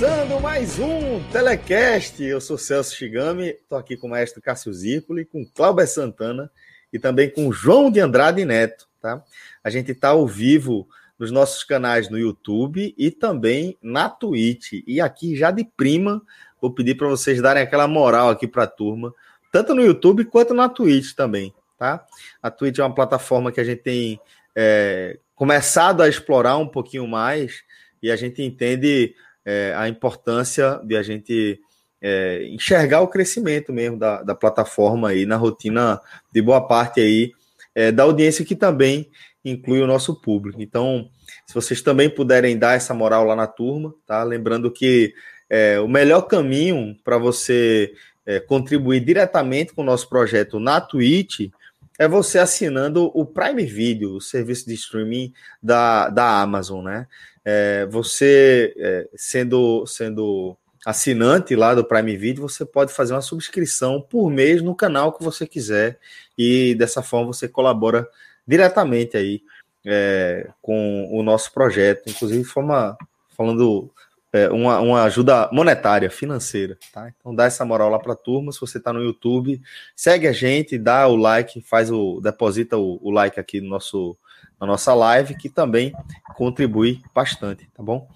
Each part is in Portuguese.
Começando mais um Telecast. Eu sou Celso Shigami, estou aqui com o maestro Cássio Zirpoli, com Cláudio Santana e também com João de Andrade Neto, tá? A gente está ao vivo nos nossos canais no YouTube e também na Twitch. E aqui já de prima, vou pedir para vocês darem aquela moral aqui para a turma, tanto no YouTube quanto na Twitch também, tá? A Twitch é uma plataforma que a gente tem é, começado a explorar um pouquinho mais e a gente entende é, a importância de a gente é, enxergar o crescimento mesmo da, da plataforma aí na rotina de boa parte aí é, da audiência que também inclui o nosso público. Então, se vocês também puderem dar essa moral lá na turma, tá? Lembrando que é, o melhor caminho para você é, contribuir diretamente com o nosso projeto na Twitch é você assinando o Prime Video, o serviço de streaming da, da Amazon, né? É, você é, sendo, sendo assinante lá do Prime Video, você pode fazer uma subscrição por mês no canal que você quiser e dessa forma você colabora diretamente aí é, com o nosso projeto, inclusive forma, falando é, uma, uma ajuda monetária, financeira, tá? Então dá essa moral lá para a turma, se você está no YouTube, segue a gente, dá o like, faz o deposita o, o like aqui no nosso na nossa live, que também contribui bastante, tá bom?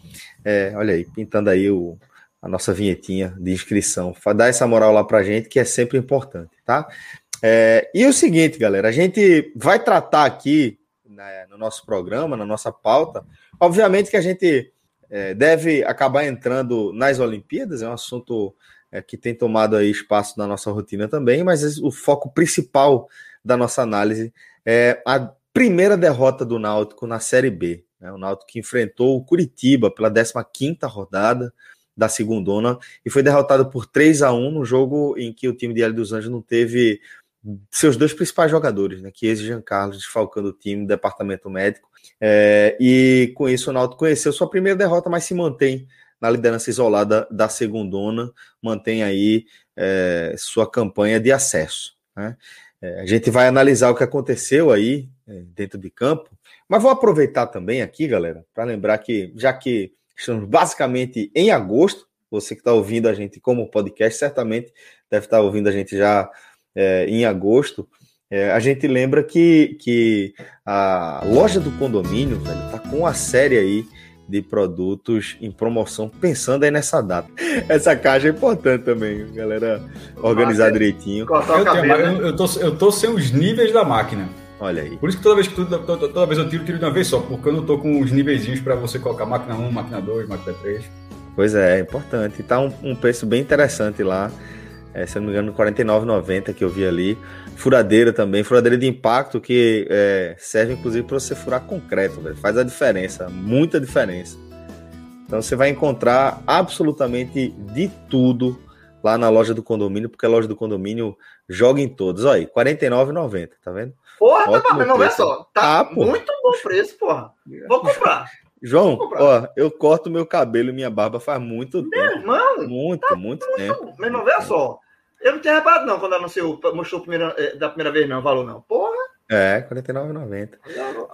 É, olha aí, pintando aí o, a nossa vinhetinha de inscrição. Dá essa moral lá pra gente, que é sempre importante, tá? É, e o seguinte, galera, a gente vai tratar aqui né, no nosso programa, na nossa pauta, obviamente que a gente é, deve acabar entrando nas Olimpíadas, é um assunto é, que tem tomado aí espaço na nossa rotina também, mas o foco principal da nossa análise é a primeira derrota do Náutico na Série B. Né? O Náutico que enfrentou o Curitiba pela 15ª rodada da segundona e foi derrotado por 3 a 1 no jogo em que o time de Hélio dos Anjos não teve seus dois principais jogadores, né, que é Jean Carlos desfalcando o time departamento médico. É, e com isso o Náutico conheceu sua primeira derrota, mas se mantém na liderança isolada da segundona, mantém aí é, sua campanha de acesso. Né? É, a gente vai analisar o que aconteceu aí é, dentro de campo, mas vou aproveitar também aqui, galera, para lembrar que, já que estamos basicamente em agosto, você que está ouvindo a gente como podcast, certamente deve estar tá ouvindo a gente já é, em agosto. É, a gente lembra que, que a loja do condomínio, velho, tá com a série aí de produtos em promoção, pensando aí nessa data. Essa caixa é importante também, galera, organizar direitinho. Eu, tenho, eu, tô, eu tô sem os níveis da máquina. Olha aí. Por isso que toda vez que toda, toda, toda vez eu tiro, tiro de uma vez só, porque eu não tô com os níveis para você colocar máquina 1, máquina 2, máquina 3. Pois é, é importante. Tá um, um preço bem interessante lá. É, se não me engano, R$ 49,90 que eu vi ali. Furadeira também, furadeira de impacto que é, serve inclusive para você furar concreto, velho. faz a diferença, muita diferença. Então você vai encontrar absolutamente de tudo lá na loja do condomínio, porque a loja do condomínio joga em todos. Olha aí, R$ 49,90, tá vendo? Porra, Ótimo tá, não é só. Tá ah, muito bom preço, porra. Vou comprar. João, ó, eu corto meu cabelo e minha barba faz muito tempo. Meu irmão, muito, tá muito, muito tempo. Meu irmão, veja só. Eu não tinha reparado, não, quando anunciou, mostrou primeira, eh, da primeira vez, não, valor, não. Porra. É, R$ 49,90.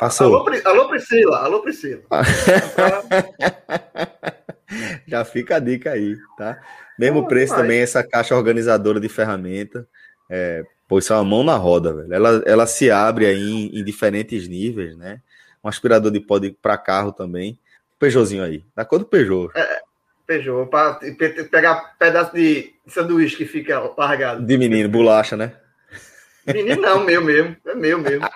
Passou. Alô, alô, Priscila, alô, Priscila. Já fica a dica aí, tá? Mesmo preço também, essa caixa organizadora de ferramenta. É, pois é uma mão na roda, velho. Ela, ela se abre aí em, em diferentes níveis, né? Um aspirador de pó para carro também. Peugeotzinho aí, da cor do Peugeot. É, Peugeot, para pegar pedaço de sanduíche que fica largado. De menino, bolacha, né? Menino não, meu mesmo. É meu mesmo.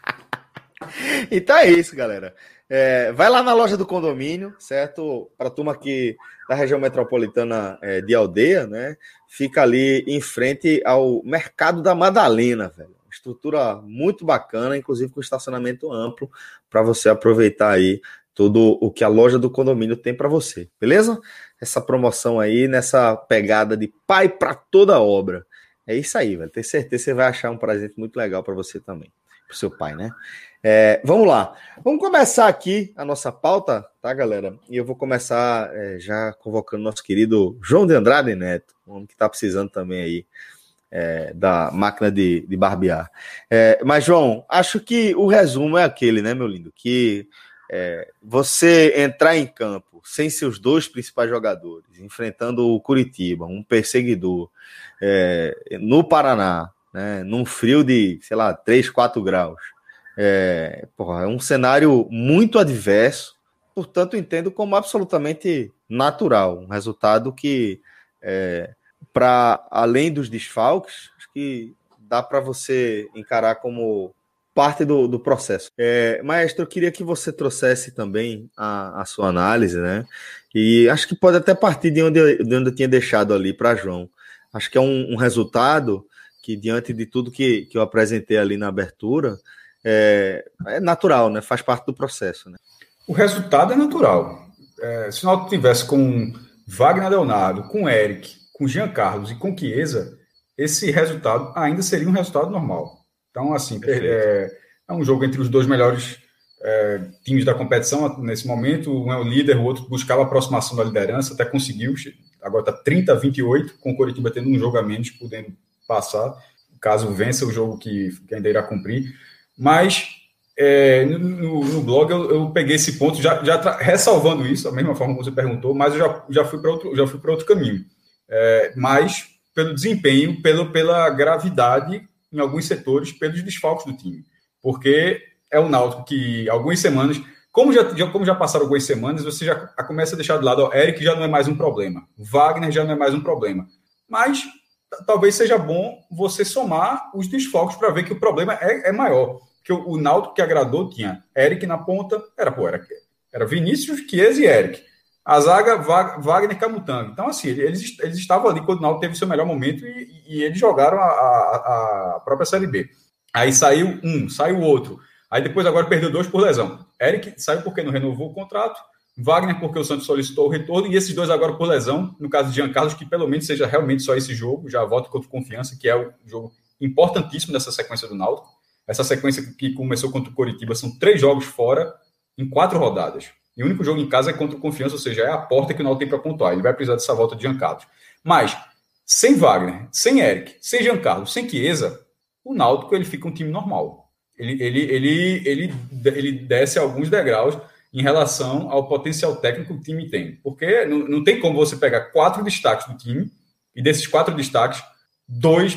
então é isso, galera. É, vai lá na loja do condomínio, certo? Para turma aqui da região metropolitana é, de Aldeia, né? Fica ali em frente ao Mercado da Madalena, velho. Estrutura muito bacana, inclusive com estacionamento amplo, para você aproveitar aí tudo o que a loja do condomínio tem para você, beleza? Essa promoção aí, nessa pegada de pai para toda obra. É isso aí, velho. Tenho certeza que você vai achar um presente muito legal para você também, para seu pai, né? É, vamos lá. Vamos começar aqui a nossa pauta, tá, galera? E eu vou começar é, já convocando nosso querido João de Andrade Neto, um homem que está precisando também aí é, da máquina de, de barbear. É, mas, João, acho que o resumo é aquele, né, meu lindo? Que é, você entrar em campo sem seus dois principais jogadores, enfrentando o Curitiba, um perseguidor, é, no Paraná, né, num frio de, sei lá, 3, 4 graus é, porra, é um cenário muito adverso, portanto, entendo como absolutamente natural. Um resultado que, é, para além dos desfalques, acho que dá para você encarar como parte do, do processo. É, maestro, eu queria que você trouxesse também a, a sua análise, né? E acho que pode até partir de onde eu, de onde eu tinha deixado ali para João. Acho que é um, um, resultado que, diante de tudo que, que eu apresentei ali na abertura, é, é natural, né? Faz parte do processo, né? O resultado é natural. É, se Náutico tivesse com Wagner Leonardo, com Eric, com Jean Carlos e com Chiesa, esse resultado ainda seria um resultado normal. Então, assim, é, é, um jogo entre os dois melhores é, times da competição nesse momento. Um é o líder, o outro buscava a aproximação da liderança, até conseguiu. Agora está 30 a 28, com o Coritiba tendo um jogo a menos, podendo passar, caso vença o jogo que, que ainda irá cumprir. Mas é, no, no, blog eu, eu, peguei esse ponto, já, já ressalvando isso, da mesma forma que você perguntou, mas eu já, já fui para outro, já fui outro caminho. É, mas pelo desempenho, pelo, pela gravidade em alguns setores, pelos desfalques do time. Porque é o Náutico que algumas semanas, como já, já, como já passaram algumas semanas, você já começa a deixar de lado, ó, Eric já não é mais um problema, Wagner já não é mais um problema. Mas talvez seja bom você somar os desfalques para ver que o problema é, é maior que o, o Náutico que agradou tinha Eric na ponta, era, pô, era, era Vinícius, Chiesa e Eric. A zaga, Wagner Camutanga. Então, assim, eles, eles estavam ali quando o Náutico teve seu melhor momento e, e eles jogaram a, a, a, própria Série B. Aí saiu um, saiu outro. Aí depois agora perdeu dois por lesão. Eric saiu porque não renovou o contrato. Wagner porque o Santos solicitou o retorno. E esses dois agora por lesão. No caso de Jean Carlos, que pelo menos seja realmente só esse jogo. Já volta contra confiança, que é o jogo importantíssimo dessa sequência do Náutico. Essa sequência que começou contra o Coritiba são três jogos fora em quatro rodadas. E o único jogo em casa é contra o Confiança, ou seja, é a porta que o Náutico tem para pontuar. Ele vai precisar dessa volta de Giancarlo. Mas, sem Wagner, sem Eric, sem Giancarlo, sem Chiesa, o Náutico ele fica um time normal. Ele, ele, ele, ele, ele desce alguns degraus em relação ao potencial técnico que o time tem. Porque não, não tem como você pegar quatro destaques do time e desses quatro destaques, dois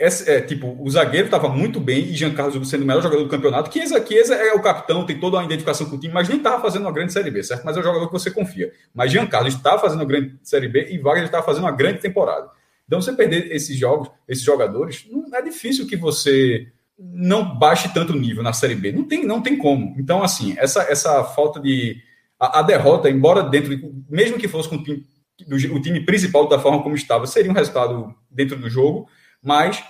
é, tipo, o zagueiro estava muito bem e Jean Carlos sendo o melhor jogador do campeonato. Chiesa, Chiesa é o capitão, tem toda uma identificação com o time, mas nem estava fazendo uma grande Série B, certo? Mas é o jogador que você confia. Mas Jean Carlos está fazendo uma grande Série B e Wagner está fazendo uma grande temporada. Então, você perder esses jogos, esses jogadores, não é difícil que você não baixe tanto nível na Série B. Não tem, não tem como. Então, assim, essa, essa falta de. A, a derrota, embora dentro. Mesmo que fosse com o time, do, o time principal da forma como estava, seria um resultado dentro do jogo mas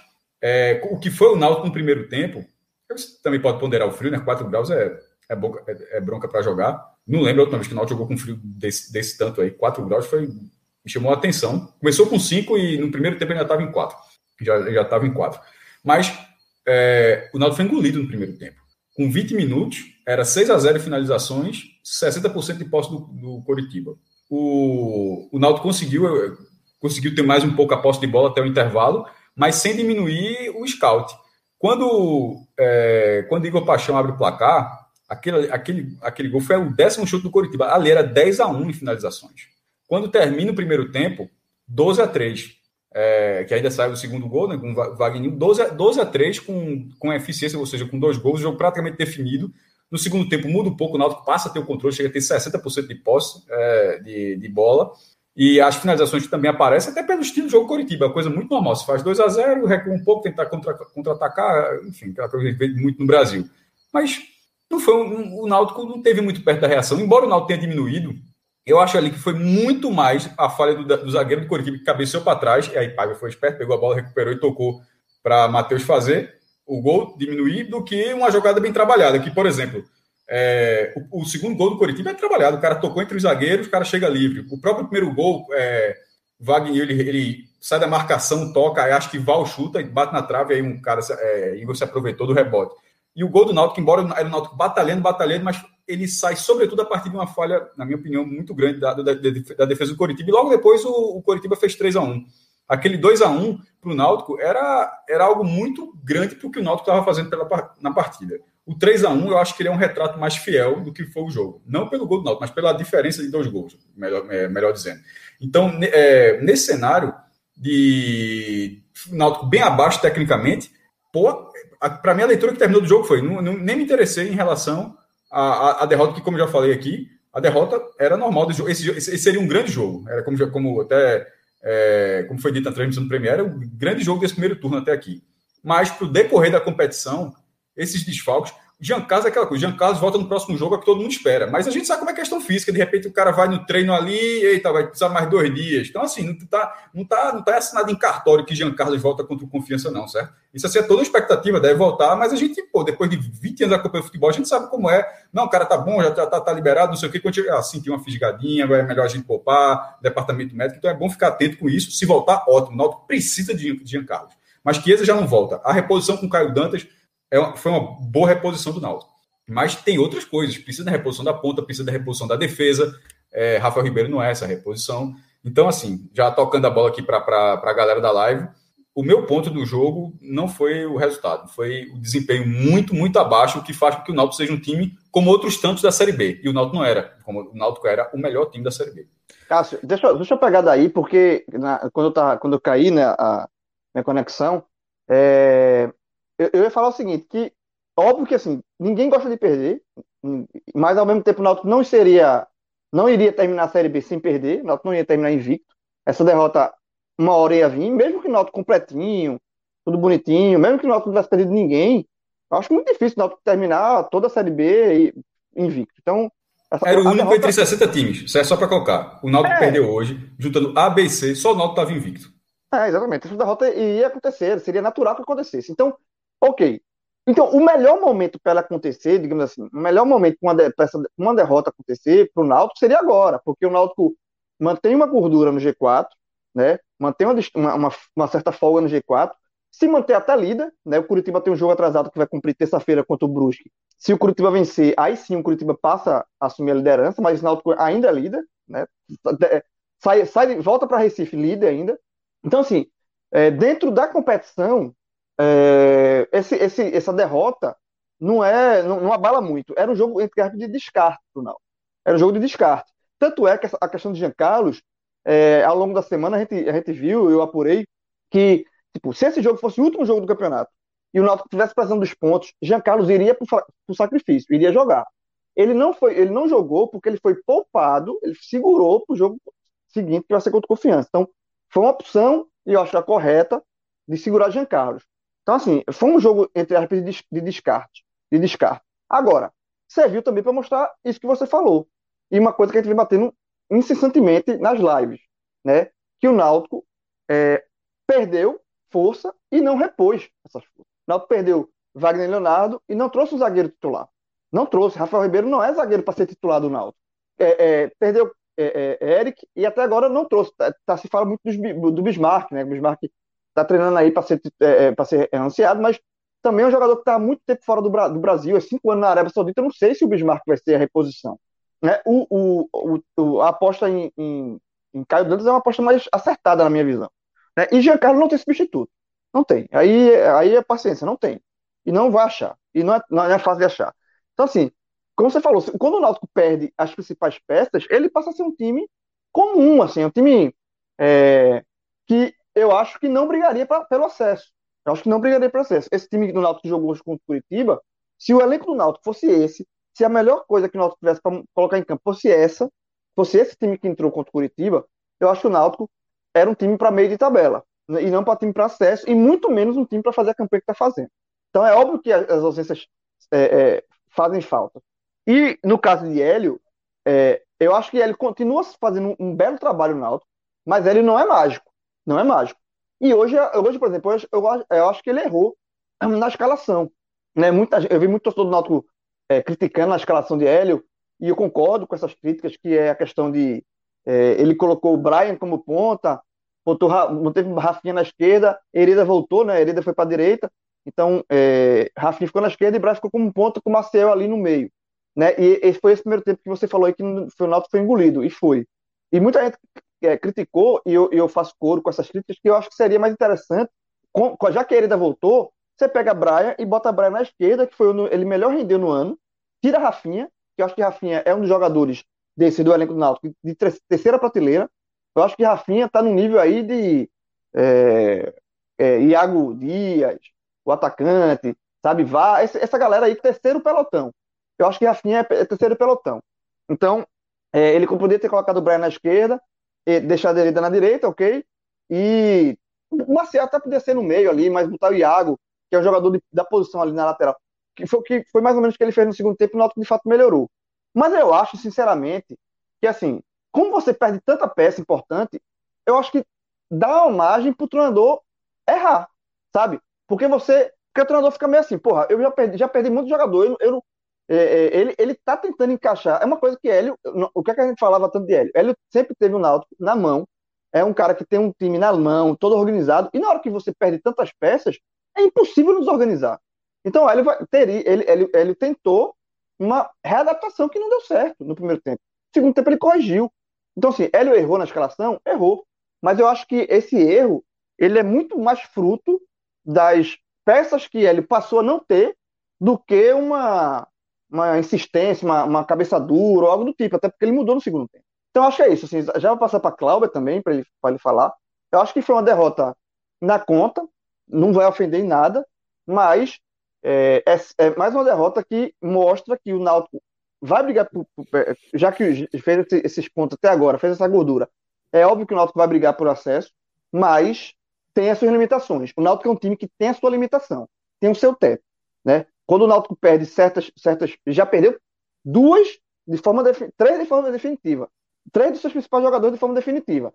é, o que foi o Náutico no primeiro tempo, você também pode ponderar o frio, né? 4 graus é, é, boca, é, é bronca para jogar. Não lembro a última vez que o Náutico jogou com frio desse, desse tanto aí. 4 graus foi, me chamou a atenção. Começou com 5 e no primeiro tempo ainda estava em 4. Já, já estava em 4. Mas é, o Náutico foi engolido no primeiro tempo. Com 20 minutos, era 6 a 0 finalizações, 60% de posse do, do Coritiba. O, o Náutico conseguiu, conseguiu ter mais um pouco a posse de bola até o intervalo, mas sem diminuir o scout. Quando, é, quando Igor Paixão abre o placar, aquele, aquele, aquele gol foi o décimo chute do Coritiba. Ali era 10 a 1 em finalizações. Quando termina o primeiro tempo, 12 a 3. É, que ainda sai o segundo gol, né, com o Wagner, 12 a, 12 a 3 com, com eficiência, ou seja, com dois gols, o jogo praticamente definido. No segundo tempo muda um pouco, o Náutico passa a ter o controle, chega a ter 60% de posse é, de, de bola. E as finalizações também aparecem, até pelo estilo de jogo Coritiba, é coisa muito normal. Se faz 2 a 0 recua um pouco, tentar contra-atacar, enfim, aquela coisa que vê muito no Brasil. Mas não foi um, o Náutico não teve muito perto da reação, embora o Náutico tenha diminuído. Eu acho ali que foi muito mais a falha do, do zagueiro do Coritiba que cabeceou para trás, e aí Paiva foi esperto, pegou a bola, recuperou e tocou para Matheus fazer o gol diminuir do que uma jogada bem trabalhada. Que, por exemplo, é, o, o, segundo gol do Coritiba é trabalhado, o cara tocou entre os zagueiros, o cara chega livre. O próprio primeiro gol, é, Wagner, ele, ele sai da marcação, toca, acho que Val chuta e bate na trave, aí um cara, é, Igor se aproveitou do rebote. E o gol do Náutico, embora era o Náutico batalhando, batalhando, mas ele sai sobretudo a partir de uma falha, na minha opinião, muito grande da, da, da defesa do Coritiba. E logo depois o, o Coritiba fez 3 a 1 Aquele 2 a 1 para o Náutico era, era algo muito grande para o que o Náutico estava fazendo pela, na partida. O 3 a 1 eu acho que ele é um retrato mais fiel do que foi o jogo. Não pelo gol do Náutico, mas pela diferença de dois gols, melhor, é, melhor dizendo. Então, é, nesse cenário de Náutico bem abaixo tecnicamente, para mim a leitura que terminou do jogo foi, não, não, nem me interessei em relação à, à, derrota, que como já falei aqui, a derrota era normal do jogo. Esse, esse seria um grande jogo. Era como, como até é, como foi dito na transmissão do Premier, é o grande jogo desse primeiro turno até aqui. Mas para o decorrer da competição, esses desfalques. Jean Carlos é aquela coisa, Jean Carlos volta no próximo jogo, é que todo mundo espera. Mas a gente sabe como é questão física, de repente o cara vai no treino ali, eita, vai precisar mais dois dias. Então, assim, não tá, não tá, não tá assinado em cartório que Jean Carlos volta contra o confiança, não, certo? Isso assim, é toda expectativa, deve voltar, mas a gente, pô, depois de 20 anos acompanhando futebol, a gente sabe como é. Não, o cara tá bom, já tá, tá, tá liberado, não sei o quê, quando tiver assim, tem uma fisgadinha, agora é melhor a gente poupar, departamento médico, então é bom ficar atento com isso. Se voltar, ótimo. O Náutico precisa de Jean Carlos. Mas Chiesa já não volta. A reposição com o Caio Dantas é foi uma boa reposição do Náutico. Mas tem outras coisas. Precisa da reposição da ponta, precisa da reposição da defesa. É, Rafael Ribeiro não é essa reposição. Então, assim, já tocando a bola aqui para a galera da live, o meu ponto do jogo não foi o resultado, foi o desempenho muito, muito abaixo, o que faz com que o Náutico seja um time como outros tantos da Série B. E o Náutico não era, como o Náutico era o melhor time da Série B. Cássio, deixa, deixa eu pegar daí, porque na, quando, eu tava, quando eu caí né, a minha conexão, é, eu, eu ia falar o seguinte, que óbvio que assim, ninguém gosta de perder, mas ao mesmo tempo o Náutico não seria, não iria terminar a Série B sem perder, o Náutico não ia terminar invicto. Essa derrota uma hora ia vir, mesmo que o Náutico completinho, tudo bonitinho, mesmo que o Náutico não tivesse perdido ninguém, eu acho muito difícil o Náutico terminar toda a Série B invicto. Então, essa, Era o único derrota... entre 60 times, isso é só para colocar. O Náutico é. perdeu hoje, juntando A, B e C, só o Náutico estava invicto. É, exatamente. Essa derrota ia acontecer, seria natural que acontecesse. Então, ok. Então, o melhor momento para ela acontecer, digamos assim, o melhor momento para uma, derrota acontecer para o Náutico seria agora, porque o Náutico mantém uma gordura no G4, né? Mantém uma, uma, uma certa folga no G4, se manter até líder, né? O Curitiba tem um jogo atrasado que vai cumprir terça-feira contra o Brusque. Se o Curitiba vencer, aí sim o Curitiba passa a assumir a liderança, mas o Náutico ainda é líder, né? Sai, sai volta para Recife líder ainda. Então, assim, é, dentro da competição, é, esse, esse, essa derrota não é não, não, abala muito. Era um jogo entre de descarte do Era um jogo de descarte. Tanto é que a questão de Jean Carlos, é, ao longo da semana, a gente, a gente viu, eu apurei, que tipo, se esse jogo fosse o último jogo do campeonato e o Náutico estivesse precisando dos pontos, Jean Carlos iria para o sacrifício, iria jogar. Ele não foi, ele não jogou porque ele foi poupado, ele segurou para o jogo seguinte, que vai ser contra confiança. Então, foi uma opção, e eu acho a correta, de segurar Jean Carlos. Então, assim, foi um jogo, entre aspas, de descarte. De descarte. Agora, serviu também para mostrar isso que você falou. E uma coisa que a gente vem batendo incessantemente nas lives, né? Que o Náutico é, perdeu força e não repôs essas forças. O Náutico perdeu Wagner Leonardo e não trouxe o zagueiro titular. Não trouxe. Rafael Ribeiro não é zagueiro para ser titular do Náutico. É, é, perdeu é, é, Eric e até agora não trouxe. Tá, tá se fala muito dos, do Bismarck, né? O Bismarck está treinando aí para ser, é, é ser anunciado, mas também é um jogador que está muito tempo fora do, do, Brasil, é cinco anos na Arábia Saudita. Eu não sei se o Bismarck vai ser a reposição. Né? O, o, o, a aposta em, em, em, Caio Dantas é uma aposta mais acertada, na minha visão. Né? E Giancarlo não tem substituto. Não tem. Aí, aí é paciência, não tem. E não vai achar. E não é, não é fácil de achar. Então, assim, como você falou, quando o Náutico perde as principais peças, ele passa a ser um time comum, assim, um time é, que eu acho que não brigaria pra, pelo acesso. Eu acho que não brigaria pelo acesso. Esse time do Náutico que jogou hoje contra o Curitiba, se o elenco do Náutico fosse esse, se a melhor coisa que o Náutico tivesse para colocar em campo fosse essa, fosse esse time que entrou contra o Curitiba, eu acho que o Náutico era um time para meio de tabela, né, e não para time para acesso, e muito menos um time para fazer a campanha que está fazendo. Então é óbvio que as ausências é, é, fazem falta. E no caso de Hélio, é, eu acho que ele continua fazendo um, belo trabalho no Náutico, mas ele não é mágico. Não é mágico. E hoje, hoje por exemplo, eu, eu acho que ele errou na escalação. Né? Muita, eu vi muito torcedor do Náutico é, criticando a escalação de Hélio, e eu concordo com essas críticas, que é a questão de é, ele colocou o Brian como ponta, botou, manteve Rafinha na esquerda, Hereda voltou, né? Hereda foi para a direita, então é, Rafinha ficou na esquerda e Brian ficou como ponta com o Marcel ali no meio. Né? E foi esse primeiro tempo que você falou aí que o Náutico foi engolido, e foi. E muita gente é, criticou, e eu, eu, faço coro com essas críticas, que eu acho que seria mais interessante, com, já que a Hereda voltou, você pega Brian e bota Brian na esquerda, que foi ele melhor rendeu no ano, tira Rafinha, que eu acho que Rafinha é um dos jogadores desse do elenco do Náutico de terceira prateleira. Eu acho que Rafinha está no nível aí de é, é, Iago Dias, o atacante, sabe? Vá, essa galera aí, terceiro pelotão. Eu acho que Rafinha é terceiro pelotão. Então, é, ele poderia ter colocado o Brian na esquerda, deixado a Hereda na direita, ok? E o Marcelo até podia ser no meio ali, mas botar o Iago, que é um jogador de, da posição ali na lateral, que foi, que foi mais ou menos o que ele fez no segundo tempo, o Náutico de fato melhorou. Mas eu acho, sinceramente, que assim, como você perde tanta peça importante, eu acho que dá uma margem pro treinador errar, sabe? Porque você. Porque o treinador fica meio assim, porra, eu já perdi, já perdi muito jogador, eu, eu é, é, ele, ele tá tentando encaixar. É uma coisa que Hélio. O que, é que a gente falava tanto de Hélio? Hélio sempre teve o Náutico na mão. É um cara que tem um time na mão, todo organizado. E na hora que você perde tantas peças, é impossível nos organizar. Então, Hélio, vai, teria, ele, tentou uma readaptação que não deu certo no primeiro tempo. No segundo tempo, ele corrigiu. Então, assim, Hélio errou na escalação? Errou. Mas eu acho que esse erro ele é muito mais fruto das peças que Hélio passou a não ter do que uma, uma insistência, uma, uma cabeça dura algo do tipo, até porque ele mudou no segundo tempo. Então, acho que é isso. Assim, já vou passar para Cláudia também, para ele, ele falar. Eu acho que foi uma derrota na conta, não vai ofender em nada, mas é, é, é, mais uma derrota que mostra que o Náutico vai brigar, por, por, já que fez esses pontos até agora, fez essa gordura. É óbvio que o Náutico vai brigar por acesso, mas tem as suas limitações. O Náutico é um time que tem a sua limitação, tem o seu teto, né? Quando o Náutico perde certas, certas, já perdeu duas de forma três de forma definitiva, três dos seus principais jogadores de forma definitiva.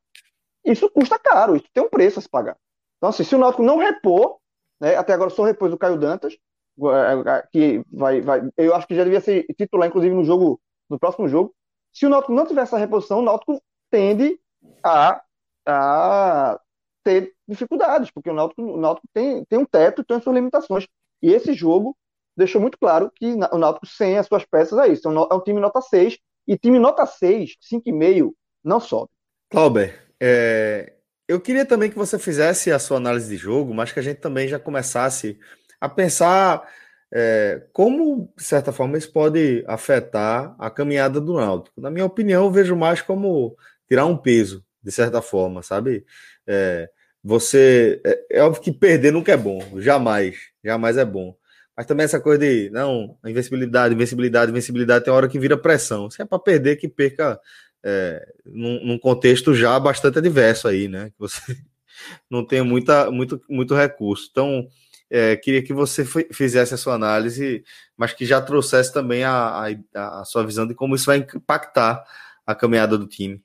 Isso custa caro, isso tem um preço a se pagar. Então, assim, se o Náutico não repor, né, até agora só repôs o Caio Dantas, é, é, que vai, vai, eu acho que já devia ser titular, inclusive, no jogo, no próximo jogo. Se o Náutico não tiver essa reposição, o Náutico tende a, a ter dificuldades, porque o Náutico, o Náutico tem, tem um teto tem suas limitações. E esse jogo deixou muito claro que o Náutico sem as suas peças é isso. É um time nota 6, e time nota 6, 5,5, não sobe. Clauber, é, eu queria também que você fizesse a sua análise de jogo, mas que a gente também já começasse a pensar é, como, de certa forma, isso pode afetar a caminhada do Náutico. Na minha opinião, eu vejo mais como tirar um peso, de certa forma, sabe? É, você. É, é, óbvio que perder nunca é bom, jamais, jamais é bom. Mas também essa coisa de, não, invencibilidade, invencibilidade, invencibilidade, tem hora que vira pressão. Se é para perder, que perca é, num, num, contexto já bastante adverso aí, né? Que você não tem muita, muito, muito recurso. Então, é, queria que você fizesse a sua análise, mas que já trouxesse também a, a, a sua visão de como isso vai impactar a caminhada do time.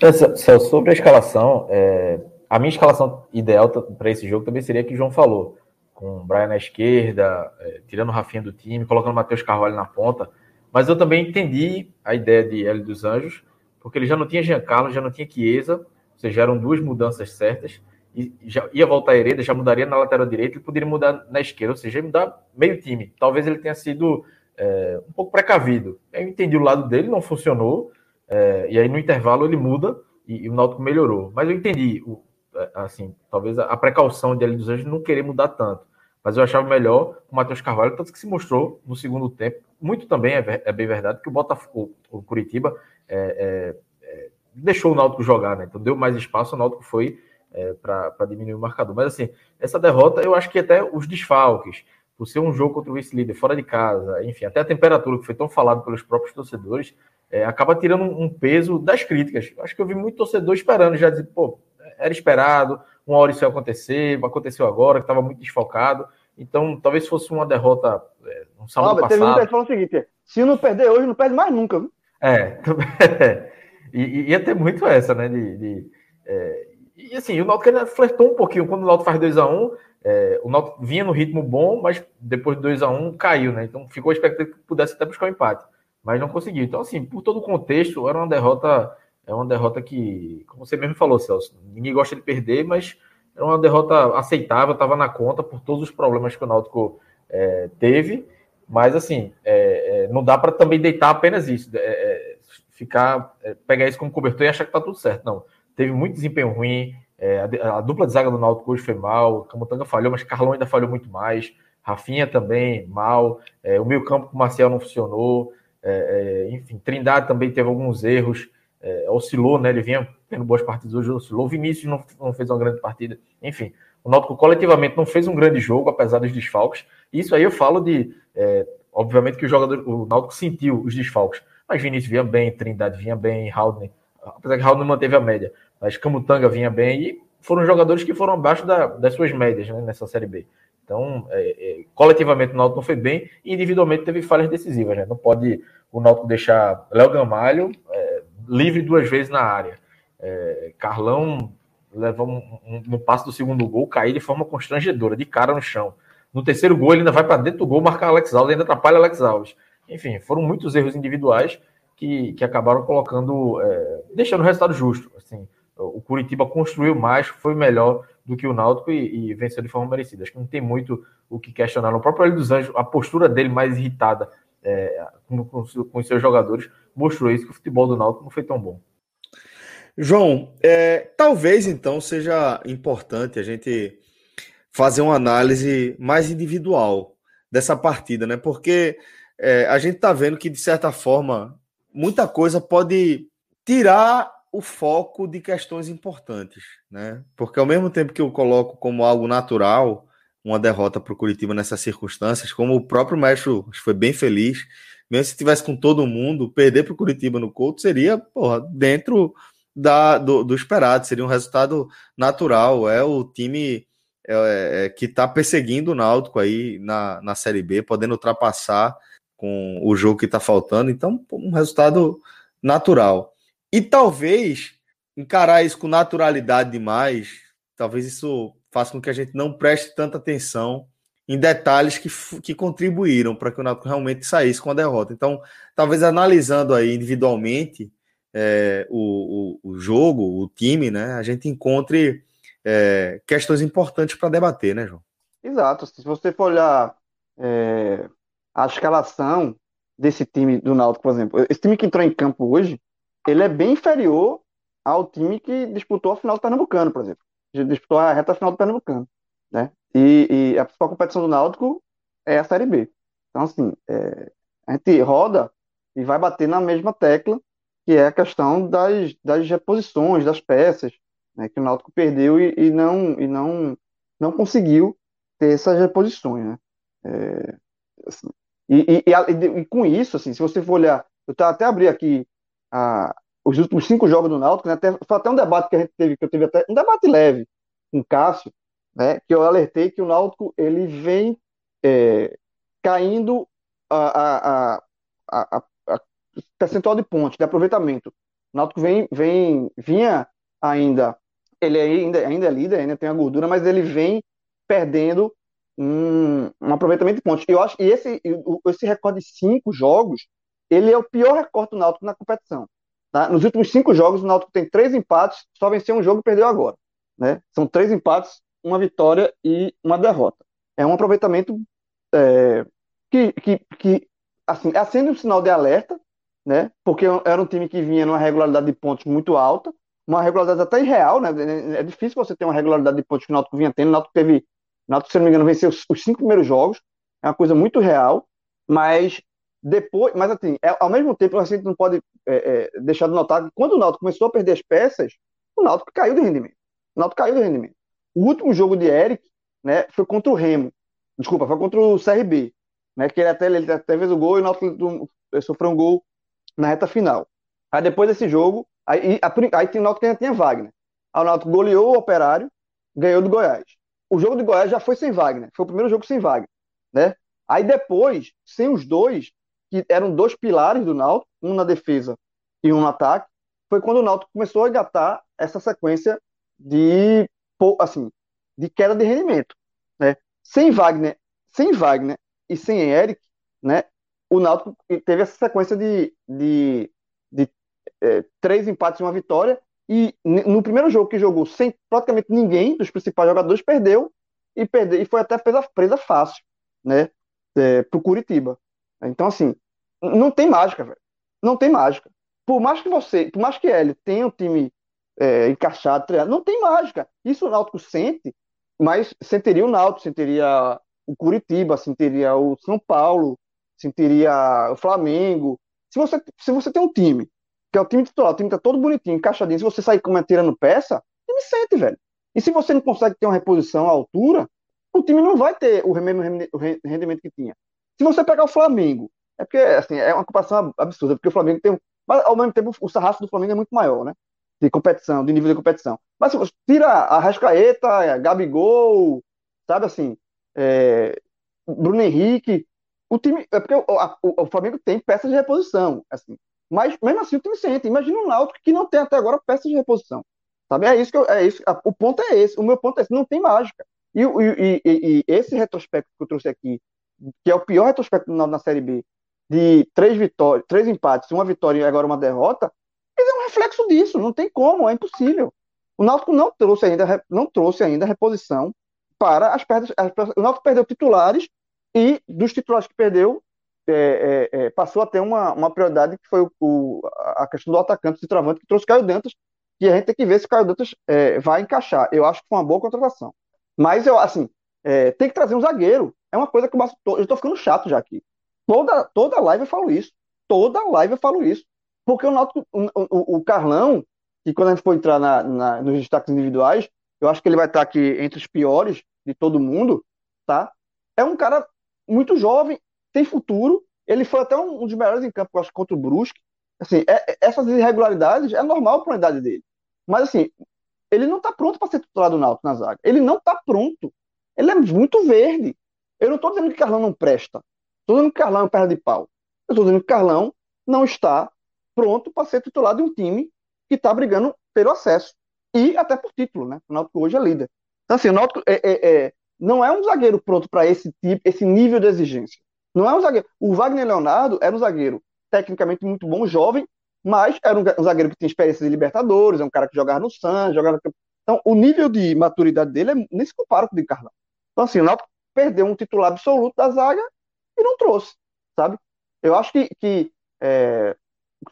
É, sobre a escalação, é, a minha escalação ideal para esse jogo também seria que o João falou, com o Brian na esquerda, é, tirando o Rafinha do time, colocando o Matheus Carvalho na ponta, mas eu também entendi a ideia de Hélio dos Anjos, porque ele já não tinha Giancarlo, já não tinha Chiesa, ou seja, eram duas mudanças certas, e já ia voltar a Hereda, já mudaria na lateral direita, ele poderia mudar na esquerda, ou seja, ia mudar meio time. Talvez ele tenha sido é, um pouco precavido. Eu entendi o lado dele, não funcionou, é, e aí no intervalo ele muda e, e, o Náutico melhorou. Mas eu entendi, o, é, assim, talvez a, a precaução de Hélio dos Anjos não querer mudar tanto. Mas eu achava melhor o Matheus Carvalho, tanto que se mostrou no segundo tempo. Muito também é, é bem verdade que o Botafogo, o Curitiba, é, é, é, deixou o Náutico jogar, né? Então deu mais espaço, o Náutico foi é, para diminuir o marcador. Mas assim, essa derrota, eu acho que até os desfalques, por ser um jogo contra o vice-líder fora de casa, enfim, até a temperatura que foi tão falado pelos próprios torcedores, é, acaba tirando um, peso das críticas. Eu acho que eu vi muito torcedor esperando, já dizer, pô, era esperado, uma hora isso ia acontecer, aconteceu agora, que estava muito desfalcado. Então, talvez fosse uma derrota é, um sábado teve passado. muita gente falando o seguinte: se não perder hoje, não perde mais nunca. viu? É, e, ia ter muito essa, né? De, de, é, e assim, o Náutico ainda flertou um pouquinho. Quando o Náutico faz 2x1, é, o Náutico vinha no ritmo bom, mas depois de 2x1 caiu, né? Então ficou a expectativa que pudesse até buscar o um empate, mas não conseguiu. Então, assim, por todo o contexto, era uma derrota, é uma derrota que, como você mesmo falou, Celso, ninguém gosta de perder, mas era uma derrota aceitável, estava na conta por todos os problemas que o Náutico é, teve. Mas assim, é, é, não dá para também deitar apenas isso, é, é, ficar, é, pegar isso como cobertor e achar que tá tudo certo. Não, teve muito desempenho ruim. A, a, dupla de zaga do Náutico hoje foi mal. Camutanga falhou, mas Carlão ainda falhou muito mais. Rafinha também mal. o meio campo com o Marcial não funcionou. enfim, Trindade também teve alguns erros. Oscilou, né? Ele vinha tendo boas partidas hoje, oscilou. Vinícius não, não fez uma grande partida. Enfim, o Náutico coletivamente não fez um grande jogo, apesar dos desfalques. Isso aí eu falo de. É, obviamente que o jogador, o Náutico sentiu os desfalques, mas Vinícius vinha bem, Trindade vinha bem, Haldner, apesar que Haldner manteve a média, mas Camutanga vinha bem e foram jogadores que foram abaixo da, das suas médias né, nessa Série B. Então, é, é, coletivamente o Náutico não foi bem e individualmente teve falhas decisivas. Né? Não pode o Náutico deixar Léo Gamalho é, livre duas vezes na área. É, Carlão levou um, um, no passo do segundo gol, cair de forma constrangedora, de cara no chão. No terceiro gol, ele ainda vai para dentro do gol marcar Alex Alves, ainda atrapalha Alex Alves. Enfim, foram muitos erros individuais que, que acabaram colocando, é, deixando o resultado justo. Assim, o Curitiba construiu mais, foi melhor do que o Náutico e, e, venceu de forma merecida. Acho que não tem muito o que questionar. O próprio Hélio dos Anjos, a postura dele mais irritada é, com, com, com, seus jogadores, mostrou isso que o futebol do Náutico não foi tão bom. João, é, talvez então seja importante a gente fazer uma análise mais individual dessa partida, né? Porque é, a gente está vendo que, de certa forma, muita coisa pode tirar o foco de questões importantes, né? Porque ao mesmo tempo que eu coloco como algo natural uma derrota para o Curitiba nessas circunstâncias, como o próprio mestre foi bem feliz, mesmo se tivesse com todo mundo, perder para o Curitiba no Couto seria, porra, dentro da, do, do esperado, seria um resultado natural. É o time é, é, que está perseguindo o Náutico aí na, na Série B, podendo ultrapassar com o jogo que está faltando. Então, um resultado natural. E talvez encarar isso com naturalidade demais, talvez isso faça com que a gente não preste tanta atenção em detalhes que, que contribuíram para que o Náutico realmente saísse com a derrota. Então, talvez analisando aí individualmente é, o, o, o, jogo, o time, né, a gente encontre é, questões importantes para debater, né, João? Exato. Se você for olhar é, a escalação desse time do Náutico, por exemplo, esse time que entrou em campo hoje, ele é bem inferior ao time que disputou a final do Pernambucano, por exemplo. Disputou a reta final do Pernambucano, né? E, e a principal competição do Náutico é a Série B. Então, assim, é, a gente roda e vai bater na mesma tecla, que é a questão das, das reposições, das peças, né, que o Náutico perdeu e, e, não, e não, não conseguiu ter essas reposições. Né? É, assim, e, e, e, com isso, assim, se você for olhar, eu até abri aqui a, os últimos cinco jogos do Náutico, né, até, foi até um debate que a gente teve, que eu tive até um debate leve com o Cássio, né, que eu alertei que o Náutico ele vem é, caindo a, a, a, a, percentual de pontos, de aproveitamento. O Náutico vem, vem, vinha ainda ele ainda, ainda é líder, ainda tem a gordura, mas ele vem perdendo um, um aproveitamento de pontos. E eu acho que esse, esse recorde de cinco jogos, ele é o pior recorde do Náutico na competição. Tá? Nos últimos cinco jogos, o Náutico tem três empates, só venceu um jogo e perdeu agora. Né? São três empates, uma vitória e uma derrota. É um aproveitamento é, que, que, que assim, acende um sinal de alerta, né? porque era um time que vinha numa regularidade de pontos muito alta, uma regularidade até irreal, né? É difícil você ter uma regularidade de pontos que o Náutico vinha tendo. O Náutico teve, o Náutico, se não me engano, venceu os, cinco primeiros jogos. É uma coisa muito real, mas depois, mas assim, é, ao mesmo tempo a gente não pode é, é, deixar de notar que quando o Náutico começou a perder as peças, o Náutico caiu de rendimento. O Náutico caiu de rendimento. O último jogo de Eric, né, foi contra o Remo. Desculpa, foi contra o CRB, né, que ele até, ele até fez o gol e o Náutico sofreu um gol na reta final. Aí depois desse jogo, Aí, aí, aí o Náutico que tinha Wagner. Aí o Náutico goleou o Operário, ganhou do Goiás. o jogo de Goiás já foi sem Wagner, foi o primeiro jogo sem Wagner, né? Aí depois, sem os dois, que eram dois pilares do Náutico, um na defesa e um no ataque, foi quando o Náutico começou a engatar essa sequência de assim, de queda de rendimento, né? Sem Wagner, sem Wagner e sem Eric, né? O Náutico teve essa sequência de, de, de é, três empates e uma vitória e no primeiro jogo que jogou sem praticamente ninguém dos principais jogadores, perdeu e perdeu, e foi até presa, presa fácil, né? É, pro Curitiba. Então, assim, não tem mágica, velho. Não tem mágica. Por mais que você, por mais que ele tenha um time é, encaixado, treinado, não tem mágica. Isso o Náutico sente, mas sentiria o Náutico, sentiria o Curitiba, sentiria o São Paulo, sentiria o Flamengo. Se você, se você tem um time que é o time titular, o time tá todo bonitinho, encaixadinho, se você sair como é tirando peça, o time sente, velho. E se você não consegue ter uma reposição à altura, o time não vai ter o rendimento que tinha. Se você pegar o Flamengo, é porque, assim, é uma comparação absurda, porque o Flamengo tem. Mas, ao mesmo tempo, o sarrafo do Flamengo é muito maior, né? De competição, de nível de competição. Mas se você tira a Rascaeta, Gabigol, sabe assim, é, Bruno Henrique, o time. É porque o, a, o, Flamengo tem peças de reposição, assim. Mas mesmo assim o time sente. Imagina um Náutico que não tem até agora peças de reposição. Sabe? É isso que eu, é isso. O ponto é esse. O meu ponto é esse. Não tem mágica. E, e, e, e esse retrospecto que eu trouxe aqui, que é o pior retrospecto na, na Série B, de três vitórias, três empates, uma vitória e agora uma derrota, é um reflexo disso. Não tem como, é impossível. O Náutico não trouxe ainda, não trouxe ainda reposição para as perdas. As, o Náutico perdeu titulares e dos titulares que perdeu, é, é, é, passou a ter uma, uma prioridade que foi o, o, a questão do atacante, do travante, que trouxe Caio Dantas, e a gente tem que ver se Caio Dantas é, vai encaixar. Eu acho que foi uma boa contratação. Mas, eu, assim, é, tem que trazer um zagueiro. É uma coisa que eu, eu ficando chato já aqui. Toda, toda live eu falo isso. Toda live eu falo isso. Porque o, Náutico, o, o, o Carlão, que quando a gente for entrar na, na, nos destaques individuais, eu acho que ele vai estar aqui entre os piores de todo mundo, tá? É um cara muito jovem, tem futuro. Ele foi até um, dos melhores em campo, acho, contra o Brusque. Assim, é, é essas irregularidades é normal para a idade dele. Mas, assim, ele não está pronto para ser titular do Náutico na zaga. Ele não está pronto. Ele é muito verde. Eu não estou dizendo que Carlão não presta. Estou dizendo que Carlão é um perna de pau. Eu estou dizendo que Carlão não está pronto para ser titular de um time que está brigando pelo acesso. E até por título, né? O Náutico hoje é líder. Então, assim, o Náutico é, é, é não é um zagueiro pronto para esse tipo, esse nível de exigência. Não é um zagueiro. O Wagner Leonardo era um zagueiro tecnicamente muito bom, jovem, mas era um zagueiro que tinha experiência de Libertadores, é um cara que jogava no Santos, jogava. Então, o nível de maturidade dele é, nem se compara com o de Carlão. Então, assim, o Náutico perdeu um titular absoluto da zaga e não trouxe, sabe? Eu acho que, que é,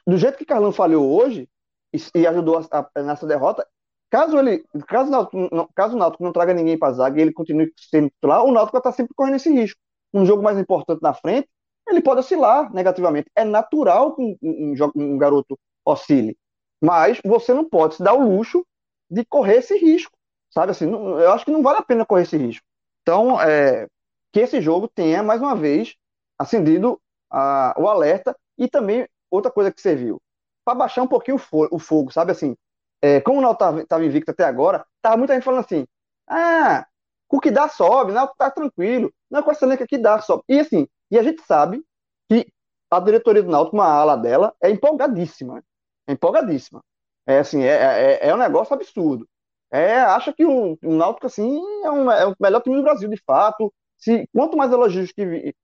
do jeito que Carlão falhou hoje e, e ajudou a, a, nessa derrota, caso ele, caso o Náutico não, caso o Náutico não traga ninguém para a zaga e ele continue sendo titular, o Náutico vai estar sempre correndo esse risco um jogo mais importante na frente, ele pode oscilar negativamente. É natural que um, um, um garoto oscile. Mas você não pode se dar o luxo de correr esse risco. Sabe assim, não, eu acho que não vale a pena correr esse risco. Então, é, que esse jogo tenha, mais uma vez, acendido a, o alerta e também outra coisa que serviu, para baixar um pouquinho o, fo o fogo, sabe assim? É, como o Náutico estava invicto até agora, tava muita gente falando assim, ah, o que dá sobe, não, tá tranquilo. Não é com essa elenco que dá sobe. E assim, e a gente sabe que a diretoria do Náutico, uma ala dela, é empolgadíssima. É empolgadíssima. É assim, é, é, é um negócio absurdo. É, acha que o, o Náutico, assim, é, um, é o melhor time do Brasil, de fato. Se, quanto mais elogios que.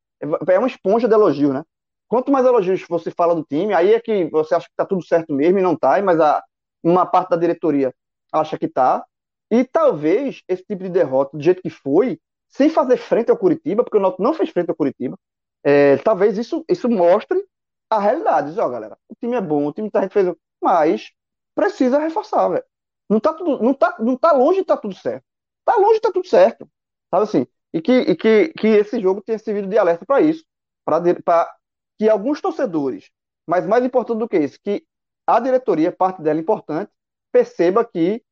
É uma esponja de elogio, né? Quanto mais elogios você fala do time, aí é que você acha que tá tudo certo mesmo e não tá, mas a, uma parte da diretoria acha que tá. E talvez esse tipo de derrota, do jeito que foi, sem fazer frente ao Curitiba, porque o Náutico não fez frente ao Curitiba, é, talvez isso, isso mostre a realidade. Diz, ó, galera, o time é bom, o time tá fez, mas precisa reforçar, velho. Não tá tudo, não tá, não tá longe de tá tudo certo. Tá longe de tá tudo certo. Sabe assim? E que, e que, que esse jogo tenha servido de alerta para isso, para que alguns torcedores, mas mais importante do que isso, que a diretoria, parte dela importante, perceba que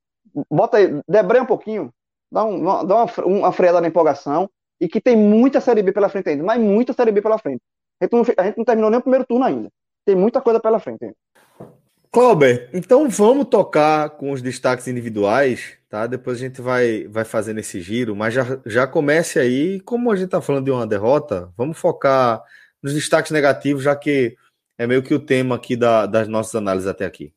bota aí, debreia um pouquinho, dá, um, dá uma, uma freada na empolgação, e que tem muita Série B pela frente ainda, mas muita Série B pela frente. A gente não, a gente não terminou nem o primeiro turno ainda. Tem muita coisa pela frente ainda. Clauber, então vamos tocar com os destaques individuais, tá? Depois a gente vai, vai fazendo esse giro, mas já, já comece aí, como a gente tá falando de uma derrota, vamos focar nos destaques negativos, já que é meio que o tema aqui da, das nossas análises até aqui.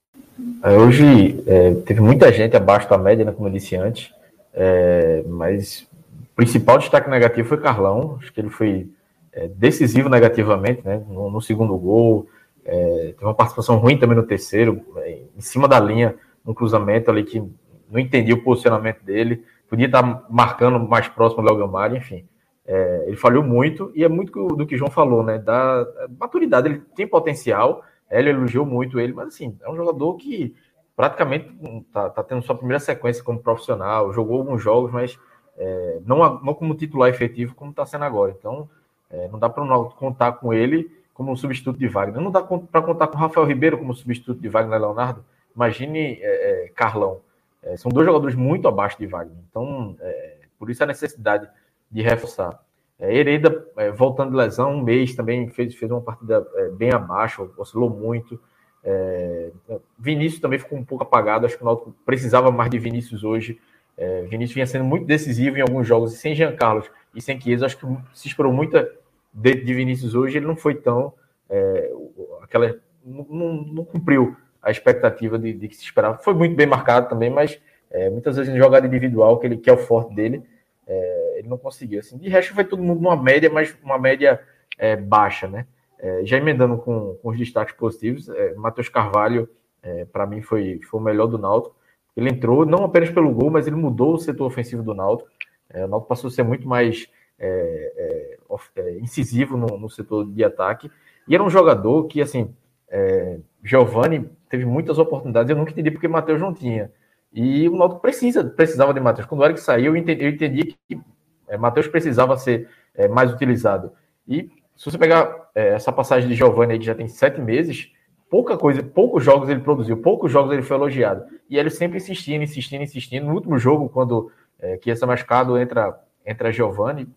É, hoje é, teve muita gente abaixo da média, né, como eu disse antes, é, mas o principal destaque negativo foi Carlão, acho que ele foi é, decisivo negativamente, né, no, no segundo gol, é, teve uma participação ruim também no terceiro, é, em cima da linha, no cruzamento ali que não entendi o posicionamento dele, podia estar marcando mais próximo do Léo Gamari, enfim. É, ele falhou muito, e é muito do que o João falou, né? Da maturidade, ele tem potencial, ele elogiou muito ele, mas assim, é um jogador que praticamente tá, tá tendo sua primeira sequência como profissional, jogou alguns jogos, mas é, não, não como titular efetivo, como está sendo agora. Então, é, não dá para contar com ele como um substituto de Wagner. Não dá para contar com Rafael Ribeiro como substituto de Wagner Leonardo. Imagine é, é Carlão. É, são dois jogadores muito abaixo de Wagner. Então, é, por isso a necessidade de reforçar. É, Hereda, é, voltando de lesão, um mês também fez, fez uma partida é, bem abaixo, oscilou muito. Vinícius também ficou um pouco apagado. Acho que o Náutico precisava mais de Vinícius hoje. Vinícius vinha sendo muito decisivo em alguns jogos, e sem Jean Carlos e sem Chiesa, acho que se esperou muito de, de Vinícius hoje. Ele não foi tão. É, aquela, não, não, não cumpriu a expectativa de, de, que se esperava. Foi muito bem marcado também, mas é, muitas vezes em jogada individual, que, ele, que é o forte dele, é, ele não conseguiu. Assim, de resto, foi todo mundo numa média, mas uma média é, baixa, né? É, já emendando com, com, os destaques positivos, é, Matheus Carvalho, é, para mim, foi, foi o melhor do Náutico. Ele entrou não apenas pelo gol, mas ele mudou o setor ofensivo do Náutico. o Náutico passou a ser muito mais incisivo no, no setor de ataque. E era um jogador que, assim, é, Giovanni teve muitas oportunidades, eu nunca entendi porque Matheus não tinha. E o Náutico precisa, precisava de Matheus. Quando o Eric saiu, eu entendi, eu entendi que é, Matheus precisava ser é, mais utilizado. E se você pegar é, essa passagem de Giovanni que já tem sete meses, pouca coisa, poucos jogos ele produziu, poucos jogos ele foi elogiado. E ele sempre insistindo, insistindo, insistindo. No último jogo, quando é, que esse machucado entra, entra Giovanni,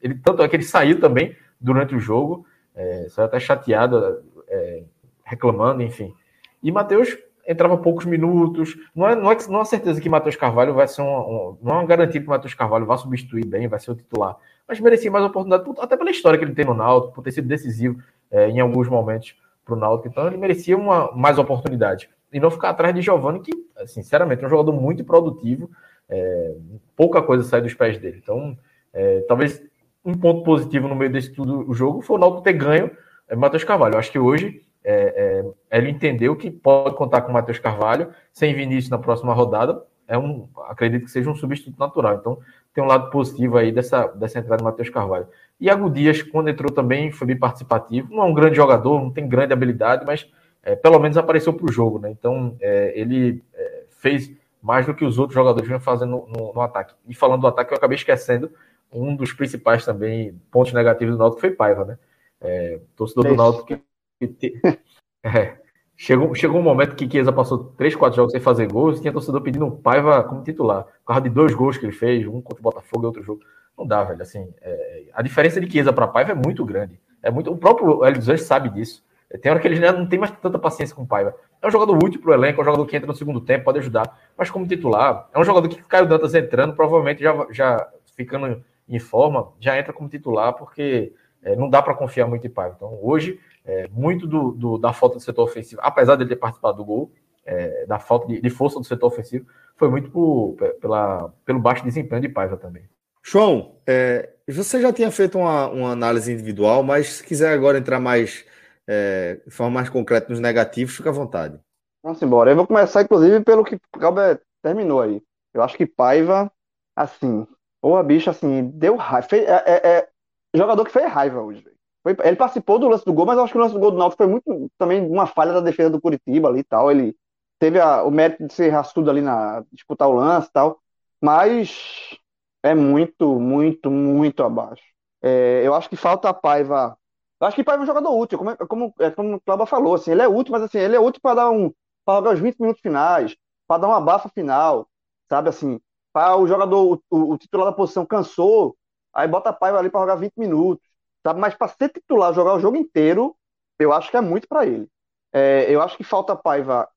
ele, tanto é que ele saiu também durante o jogo, é, saiu até chateado, é, reclamando, enfim. E Matheus entrava poucos minutos. Não é, não é, não é certeza que Matheus Carvalho vai ser um, um, Não é uma garantia que Matheus Carvalho vai substituir bem, vai ser o titular. Mas merecia mais oportunidade, até pela história que ele tem no Náutico, por ter sido decisivo é, em alguns momentos para o Náutico. Então ele merecia uma, mais oportunidade. E não ficar atrás de Giovanni, que, sinceramente, é um jogador muito produtivo. É, pouca coisa sai dos pés dele. Então, é, talvez um ponto positivo no meio desse tudo o jogo foi o Náutico ter ganho é, Matheus Carvalho. Eu acho que hoje é, é, ele entendeu que pode contar com o Matheus Carvalho, sem Vinícius na próxima rodada, é um, acredito que seja um substituto natural. Então, tem um lado positivo aí dessa, dessa entrada do Matheus Carvalho. Iago Dias, quando entrou também, foi bem participativo. Não é um grande jogador, não tem grande habilidade, mas é, pelo menos apareceu para o jogo, né? Então, é, ele é, fez mais do que os outros jogadores vinham fazendo no, no, no, ataque. E falando do ataque, eu acabei esquecendo um dos principais também pontos negativos do Náutico foi Paiva, né? É, torcedor do Náutico que é, chegou, chegou um momento que Chiesa passou 3, 4 jogos sem fazer gols e tinha torcedor pedindo um Paiva como titular. Por causa de dois gols que ele fez, um contra o Botafogo e outro jogo. Não dá, velho. Assim, é, a diferença de Chiesa para Paiva é muito grande. É muito, o próprio Hélio dos sabe disso. Tem hora que ele não tem mais tanta paciência com o Paiva. É um jogador útil para o elenco, é um jogador que entra no segundo tempo, pode ajudar. Mas como titular, é um jogador que caiu Dantas entrando, provavelmente já, já ficando em forma, já entra como titular, porque é, não dá para confiar muito em Paiva. Então, hoje, é, muito do, do, da falta do setor ofensivo, apesar de ele ter participado do gol, é, da falta de, de, força do setor ofensivo, foi muito por, pela, pelo baixo desempenho de Paiva também. João, é, você já tinha feito uma, uma, análise individual, mas se quiser agora entrar mais é, de forma mais concreta nos negativos, fica à vontade. Vamos embora. Eu vou começar, inclusive, pelo que o Calber terminou aí. Eu acho que Paiva, assim, ou a bicha, assim, deu raiva. É, é, é, jogador que fez raiva hoje. Foi, ele participou do lance do gol, mas eu acho que o lance do gol do Náutico foi muito também uma falha da defesa do Curitiba ali e tal. Ele teve a, o mérito de ser raçudo ali na disputar o lance e tal, mas é muito, muito, muito abaixo. É, eu acho que falta a Paiva. Eu acho que Paiva é um jogador útil, como, é, como, é, como o Cláudio falou, assim, ele é útil, mas assim, ele é útil para dar um para jogar os 20 minutos finais, para dar uma bafa final, sabe assim, o jogador, o, o, titular da posição cansou, aí bota a Paiva ali para jogar 20 minutos sabe? Mas para ser titular, jogar o jogo inteiro, eu acho que é muito para ele. É, eu acho que falta Paiva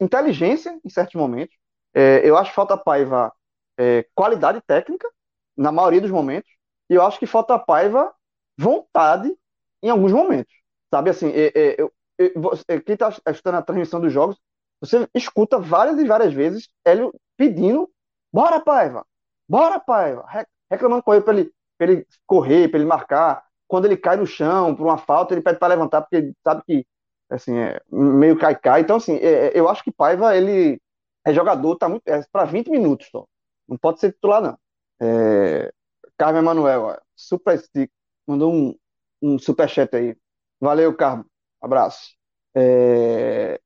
inteligência em certos momentos. É, eu acho que falta Paiva é, qualidade técnica, na maioria dos momentos, e eu acho que falta Paiva vontade em alguns momentos. Sabe assim, é, é, eu, eu, quem está assistindo a transmissão dos jogos, você escuta várias e várias vezes Hélio pedindo: bora, Paiva, bora, Paiva, reclamando com ele para ele, ele correr, para ele marcar. Quando ele cai no chão por uma falta, ele pede para levantar, porque ele sabe que assim, é meio cai-cai. Então, assim, é, é, eu acho que Paiva, ele é jogador, tá muito, é para 20 minutos só. Não pode ser titular, não. É, Carmen Emanuel, super stick, mandou um, um superchat aí. Valeu, Carmen. Abraço. É,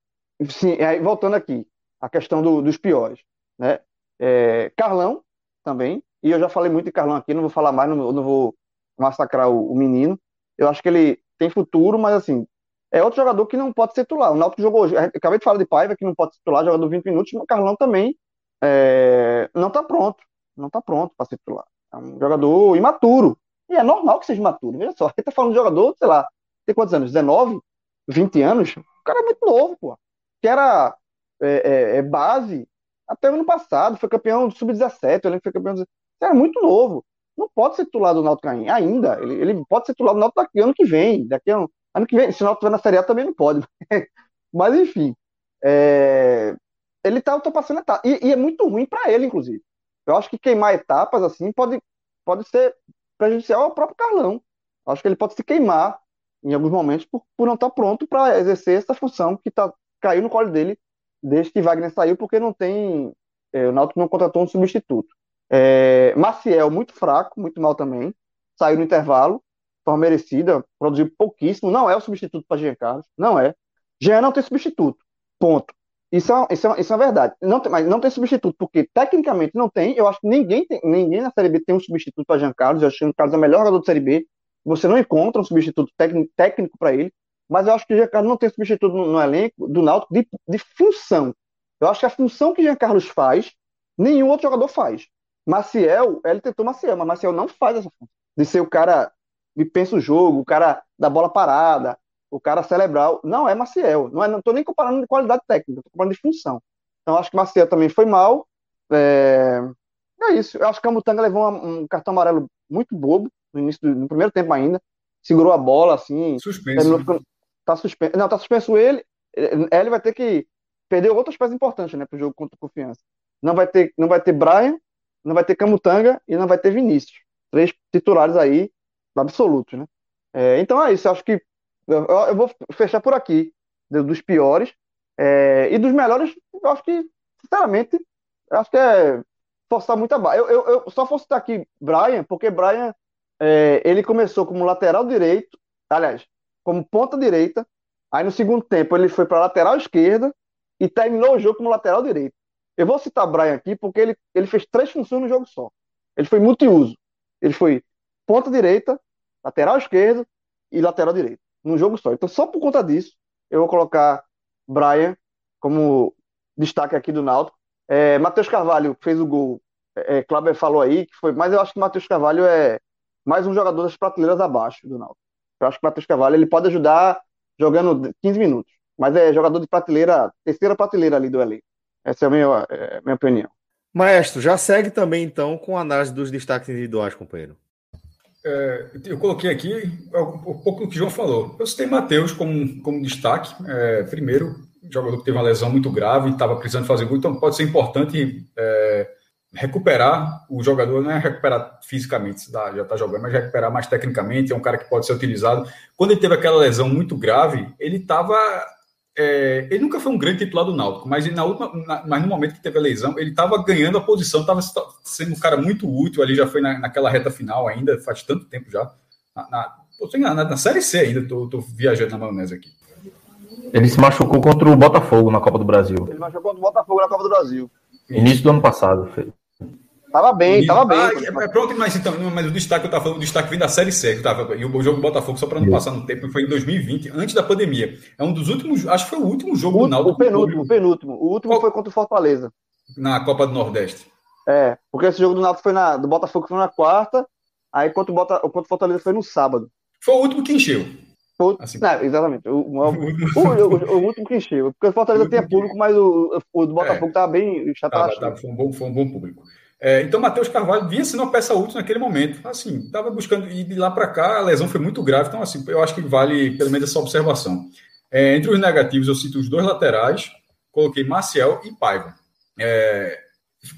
sim, aí, voltando aqui, a questão do, dos piores. Né? É, Carlão também, e eu já falei muito de Carlão aqui, não vou falar mais, não, não vou massacrar o, o, menino. Eu acho que ele tem futuro, mas assim, é outro jogador que não pode ser titular. O Náutico jogou hoje, acabei de falar de Paiva, que não pode ser titular, jogador 20 minutos, mas o Carlão também é, não está pronto, não está pronto para ser titular. É um jogador imaturo. E é normal que seja imaturo. Veja só, ele tá falando de jogador, sei lá, tem quantos anos? 19, 20 anos? O cara é muito novo, pô. Que era é, é, é base até ano passado, foi campeão do Sub-17, eu lembro que foi campeão do... Era muito novo. Não pode ser titular do Náutico ainda. Ele, ele pode ser titular do Náutico daqui ano que vem. Daqui ano, ano que vem, se o Náutico estiver na Série A também não pode. Mas enfim, é, ele tá ultrapassando etapas. E, e é muito ruim para ele, inclusive. Eu acho que queimar etapas assim pode, pode ser prejudicial ao próprio Carlão. Eu acho que ele pode se queimar em alguns momentos por, por não estar tá pronto para exercer essa função que tá, caiu no colo dele desde que Wagner saiu, porque não tem. É, o Náutico não contratou um substituto. É, Maciel, muito fraco, muito mal também. Saiu no intervalo, forma merecida, produziu pouquíssimo. Não é o substituto para Jean Carlos, não é. Jean não tem substituto. Ponto. Isso é, isso é, isso é verdade. Não tem, mas não tem substituto, porque tecnicamente não tem. Eu acho que ninguém, tem, ninguém na Série B tem um substituto para Jean Carlos. Eu acho que o Carlos é o melhor jogador da Série B. Você não encontra um substituto técnico para ele. Mas eu acho que o Jean Carlos não tem substituto no, no elenco do Náutico de, de, função. Eu acho que a função que Jean Carlos faz, nenhum outro jogador faz. Maciel, ele tentou Maciel, mas Maciel não faz essa função. De ser o cara que pensa o jogo, o cara da bola parada, o cara cerebral. Não é Maciel. Não é, estou nem comparando de qualidade técnica, estou comparando de função. Então, acho que Maciel também foi mal. É, é isso. Eu acho que o Camutanga levou um, um cartão amarelo muito bobo no início do no primeiro tempo ainda. Segurou a bola assim. Suspenso. Ficando, tá suspenso. Não, tá suspenso ele. Ele vai ter que perder outras peças importantes, né, pro jogo contra o Confiança. Não vai ter, não vai ter Brian, não vai ter Camutanga e não vai ter Vinícius. Três titulares aí absolutos, né? É, então é isso. Eu acho que eu, eu vou fechar por aqui, dos piores. É, e dos melhores, eu acho que, sinceramente, eu acho que é forçar muito barra. Eu, eu, eu, só vou citar aqui Brian, porque Brian, é, ele começou como lateral direito, aliás, como ponta direita, aí no segundo tempo ele foi para lateral esquerda e terminou o jogo como lateral direito. Eu vou citar Brian aqui porque ele, ele fez três funções no jogo só. Ele foi multiuso. Ele foi ponta direita, lateral esquerdo e lateral direito num jogo só. Então, só por conta disso, eu vou colocar Brian como destaque aqui do Náutico. É, Matheus Carvalho fez o gol. É, é Kleber falou aí que foi, mas eu acho que Matheus Carvalho é mais um jogador das prateleiras abaixo do Náutico. Eu acho que o Matheus Carvalho ele pode ajudar jogando 15 minutos, mas é jogador de prateleira, terceira prateleira ali do elenco. Essa é a minha, é a minha opinião. Maestro, já segue também então com a análise dos destaques individuais, companheiro. É, eu coloquei aqui um pouco do que o João falou. Eu citei Matheus como, como destaque. É, primeiro, jogador que teve uma lesão muito grave e estava precisando fazer gol, então pode ser importante é, recuperar o jogador, não é recuperar fisicamente, já está jogando, mas recuperar mais tecnicamente. É um cara que pode ser utilizado. Quando ele teve aquela lesão muito grave, ele estava é, ele nunca foi um grande titular do Náutico, mas, na última, na, mas no momento que teve a lesão, ele estava ganhando a posição, estava sendo um cara muito útil ali, já foi na, naquela reta final ainda, faz tanto tempo já. Na, na, na, na Série C ainda, estou viajando na maionese aqui. Ele se machucou contra o Botafogo na Copa do Brasil. Ele machucou contra o Botafogo na Copa do Brasil. Início do ano passado. Tava bem, tava bem. Ah, é, pronto, mas então, mas o destaque eu tava falando, o destaque vem da Série C, que tava, e o jogo do Botafogo, só para não passar no tempo, foi em 2020, antes da pandemia. É um dos últimos, acho que foi o último jogo o, do Náutico. O penúltimo, o penúltimo. O último Qual? foi contra o Fortaleza. Na Copa do Nordeste. É, porque esse jogo do Náutico foi na, do Botafogo foi na quarta, aí contra o, Bota, contra o Fortaleza foi no sábado. Foi o último que encheu. Assim. não, exatamente. O, o, o, último que encheu. Porque o Fortaleza tinha público, mas o, o do Botafogo tava bem Tava, chato. tava, foi, um bom, foi um bom público. É, então, Matheus Carvalho vinha sendo uma peça útil naquele momento. Assim, estava buscando, e de lá para cá a lesão foi muito grave. Então, assim, eu acho que vale pelo menos essa observação. É, entre os negativos, eu cito os dois laterais, coloquei Marcial e Paiva. É,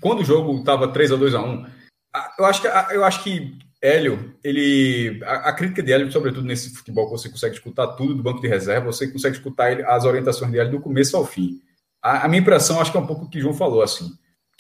quando o jogo estava 3 a 2 a 1 a- eu acho que, eu acho que Hélio, ele. A, a crítica de Hélio, sobretudo nesse futebol que você consegue escutar tudo do banco de reserva, você consegue escutar ele, as orientações dele do começo ao fim. A, a minha impressão, acho que é um pouco o que o João falou, assim.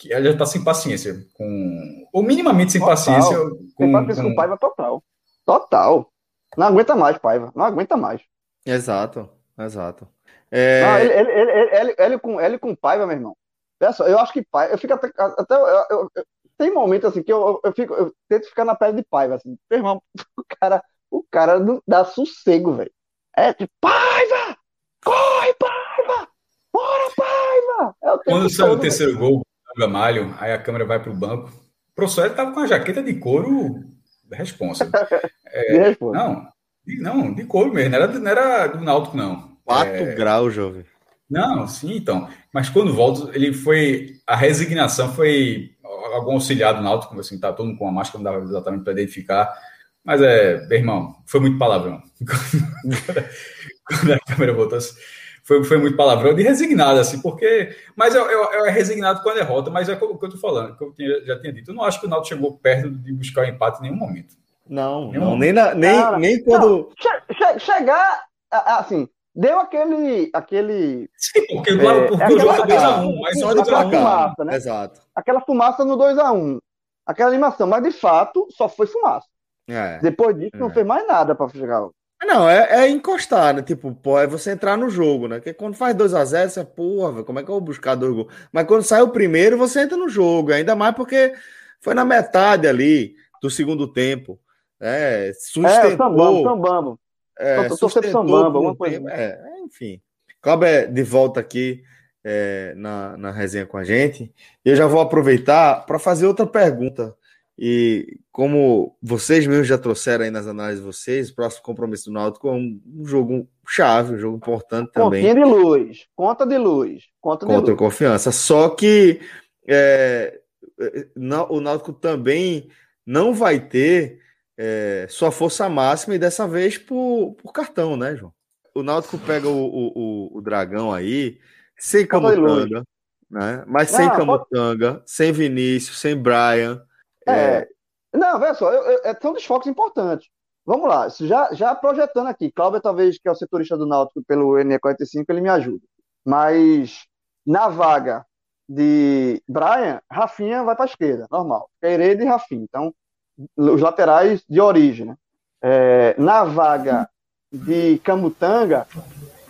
Que ele já está sem paciência, com. Ou minimamente sem Total. paciência. Com, pode pensar com com- o Paiva total. Total. Não aguenta mais, Paiva. Não aguenta mais. Exato, exato. É, Não, ele, ele, ele, ele, ele, ele com, ele com Paiva, meu irmão. Olha só, eu acho que Paiva. Eu fico até. até eu, eu- eu- tem momentos assim que eu, eu, eu fico, eu tento ficar na pele de Paiva, assim. Meu irmão, o cara, o cara não dá sossego, velho. É tipo, Paiva! Corre, Paiva! Bora, Paiva! É Quando sai o terceiro gol, o Gamalho, aí a câmera vai para o banco. O professor estava com a jaqueta de couro responsa. responde. Não, de- não, de couro mesmo, não era, não era do Náutico, não. 4 graus, jovem. Não, sim, então. Mas quando volta, ele foi. A resignação foi algum auxiliar do Náutico, assim, tá todo mundo com a máscara, não dava exatamente para identificar. Mas é, meu irmão, foi muito palavrão. quando a câmera voltou, foi, foi muito palavrão de resignado, assim, porque. Mas eu, eu, eu é resignado com a derrota, mas é o que eu tô falando, que eu tinha- já tinha dito. Eu não acho que o Náutico chegou perto de buscar o empate em nenhum momento. Não, Não. não, nem, na- nem, Cara, nem quando. Che- che- chegar, assim, deu aquele, aquele, Sim, porque, É, lá, porque é o jogo aquela- foi 2x1, mas só só de 2x1. aquela placar. fumaça, né? Exato. aquela fumaça no 2x1. Aquela animação, mas de fato só foi fumaça. É. Depois disso, não É. fez mais nada pra chegar. Não, é, é encostar, né? Tipo, pô, é você entrar no jogo, né? Porque quando faz 2x0, você, porra, velho, como é que eu vou buscar dois gols? Mas quando sai o primeiro, você entra no jogo, ainda mais porque foi na metade ali do segundo tempo. É, É, o sustentou. Sambambo, Sambambo. É, Tô- tô sustentou um alguma coisa tempo. É, é, enfim. Cláudio de volta aqui é, na, na resenha com a gente. Eu já vou aproveitar para fazer outra pergunta. E como vocês mesmos já trouxeram aí nas análises de vocês, o próximo compromisso do Náutico é um, um jogo chave, um jogo importante também Continha de luz. Conta de luz. Conta de contra luz. Confiança. Só que é, o Náutico também não vai ter é, sua força máxima e dessa vez por, por cartão, né, João? O Náutico pega o, o, o- o Dragão aí sem Conta. Camutanga, né? Mas sem Não, Camutanga, sem Vinícius, sem Brian. É. Não, veja só, eu, eu, é- são desfoques importantes. Vamos lá, já, já projetando aqui, Cláudio, talvez, que é o setorista do Náutico pelo NE45, ele me ajuda. Mas na vaga de Brian, Rafinha vai para a esquerda, normal. Pereira e Rafinha. Então, os laterais de origem. né? É, na vaga de Camutanga,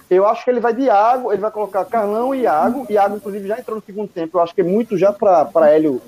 eu acho que ele vai de Iago, ele vai colocar Carlão e Iago. Iago, inclusive, já entrou no segundo tempo. Eu acho que é muito já para Hélio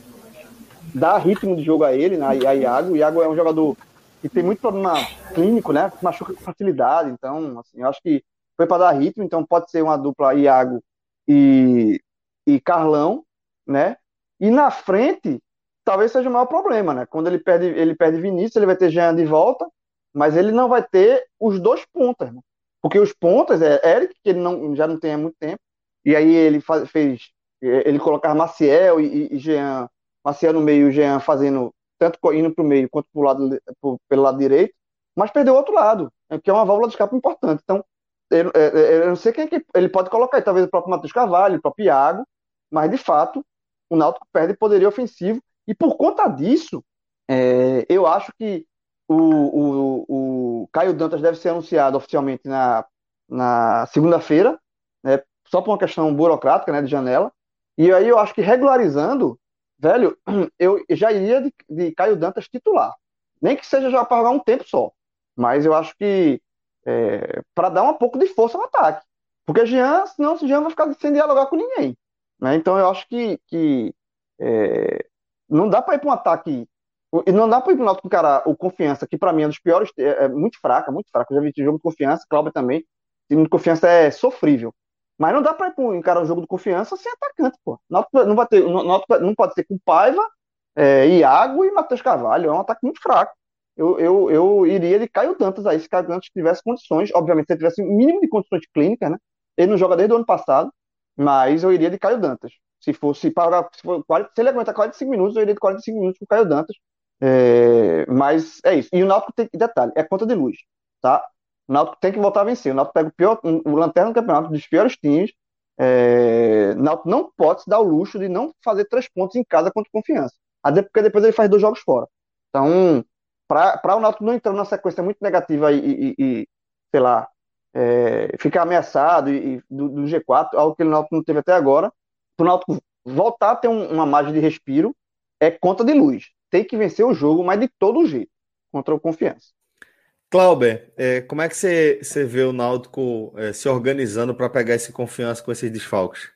dar ritmo de jogo a ele, né, a Iago. O Iago é um jogador que tem muito problema clínico, né? Machuca com facilidade. Então, assim, eu acho que foi para dar ritmo. Então, pode ser uma dupla Iago e, e Carlão, né? E na frente, talvez seja o maior problema, né? Quando ele perde, ele perde Vinícius, ele vai ter Jean de volta, mas ele não vai ter os dois pontas, né? Porque os pontas é Eric, que ele não, já não tem há muito tempo, e aí ele faz, fez, ele colocar Maciel e, e, e Jean, Maciel no meio, e Jean fazendo tanto indo para o meio quanto pro lado, pro, pelo lado direito, mas perdeu o outro lado, né, que é uma válvula de escape importante. Então, eu, eu, eu não sei quem é que ele pode colocar, talvez o próprio Matheus Carvalho, o próprio Iago, mas de fato o Náutico perde poderio ofensivo e por conta disso, é, eu acho que o, o, o Caio Dantas deve ser anunciado oficialmente na, na segunda-feira, né, só por uma questão burocrática, né, de janela. E aí eu acho que regularizando, velho, eu já iria de, de Caio Dantas titular. Nem que seja já para jogar um tempo só. Mas eu acho que é, para dar um pouco de força no ataque. Porque Jean, senão Jean vai ficar sem dialogar com ninguém. Né? Então eu acho que, que é, não dá para ir para um ataque. E não dá para ir para Náutico encarar o Confiança, que para mim é um dos piores, é, é muito fraca, muito fraca. Eu já vi jogo de Confiança, Cláudio também. O time de Confiança é sofrível. Mas não dá para encarar um jogo de confiança sem atacante, pô. Não, vai ter, não pode ser com Paiva, é, Iago e Matheus Carvalho. É um ataque muito fraco. eu, eu, eu iria de Caio Dantas aí, se Caio Dantas tivesse condições, obviamente, se ele tivesse um mínimo de condições clínicas, né? Ele não joga desde o ano passado, mas eu iria de Caio Dantas. Se fosse para. Se, for, se ele aguentar 45 minutos, eu iria de 45 minutos com o Caio Dantas. É, mas é isso. E o Náutico tem detalhe, é conta de luz, tá? O Náutico tem que voltar a vencer. O Náutico pega o pior, o lanterna do campeonato dos piores times. É, o Náutico não pode se dar o luxo de não fazer três pontos em casa contra confiança. Até porque depois ele faz dois jogos fora. Então, para o Náutico não entrar numa sequência muito negativa e, e, e sei lá, é, ficar ameaçado e, do, do, G4, algo que o Náutico não teve até agora, para o Náutico voltar a ter um, uma margem de respiro, é conta de luz. Tem que vencer o jogo, mas de todo jeito, contra o Confiança. Clauber, é, como é que você, você vê o Náutico é, se organizando para pegar esse confiança com esses desfalques?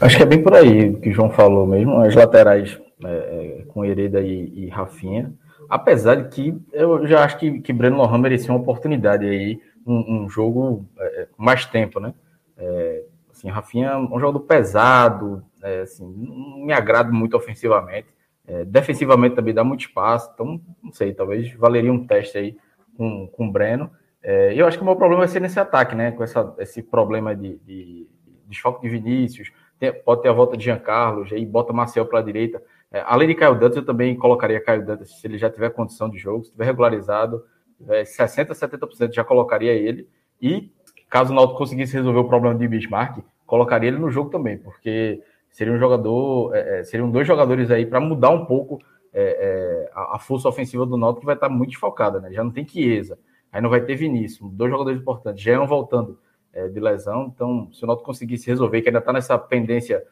Acho que é bem por aí que o João falou mesmo. As laterais é, é com Hereda e, e Rafinha Apesar de que eu já acho que, que Breno Lohan merecia uma oportunidade aí, um, um jogo é, mais tempo, né? É, assim, Rafinha é um jogador pesado, é, assim, não me agrada muito ofensivamente. É, defensivamente também dá muito espaço, então não sei, talvez valeria um teste aí com, com o Breno. É, eu acho que o meu problema vai ser nesse ataque, né? Com essa, esse problema de, de, de choque de Vinícius, tem, pode ter a volta de Giancarlo, aí bota Marcel para a direita. É, além de Caio Dantas, eu também colocaria Caio Dantas, se ele já tiver condição de jogo, se tiver regularizado, é, 60%, 70% já colocaria ele. E caso o Náutico conseguisse resolver o problema de Bismarck, colocaria ele no jogo também, porque seria um jogador, é, é seriam dois jogadores aí para mudar um pouco é, é, a, a, força ofensiva do Náutico que vai estar muito desfocada, né? Já não tem Chiesa, aí não vai ter Vinícius, dois jogadores importantes, já iam voltando é, de lesão, então se o Náutico conseguisse resolver, que ainda está nessa pendência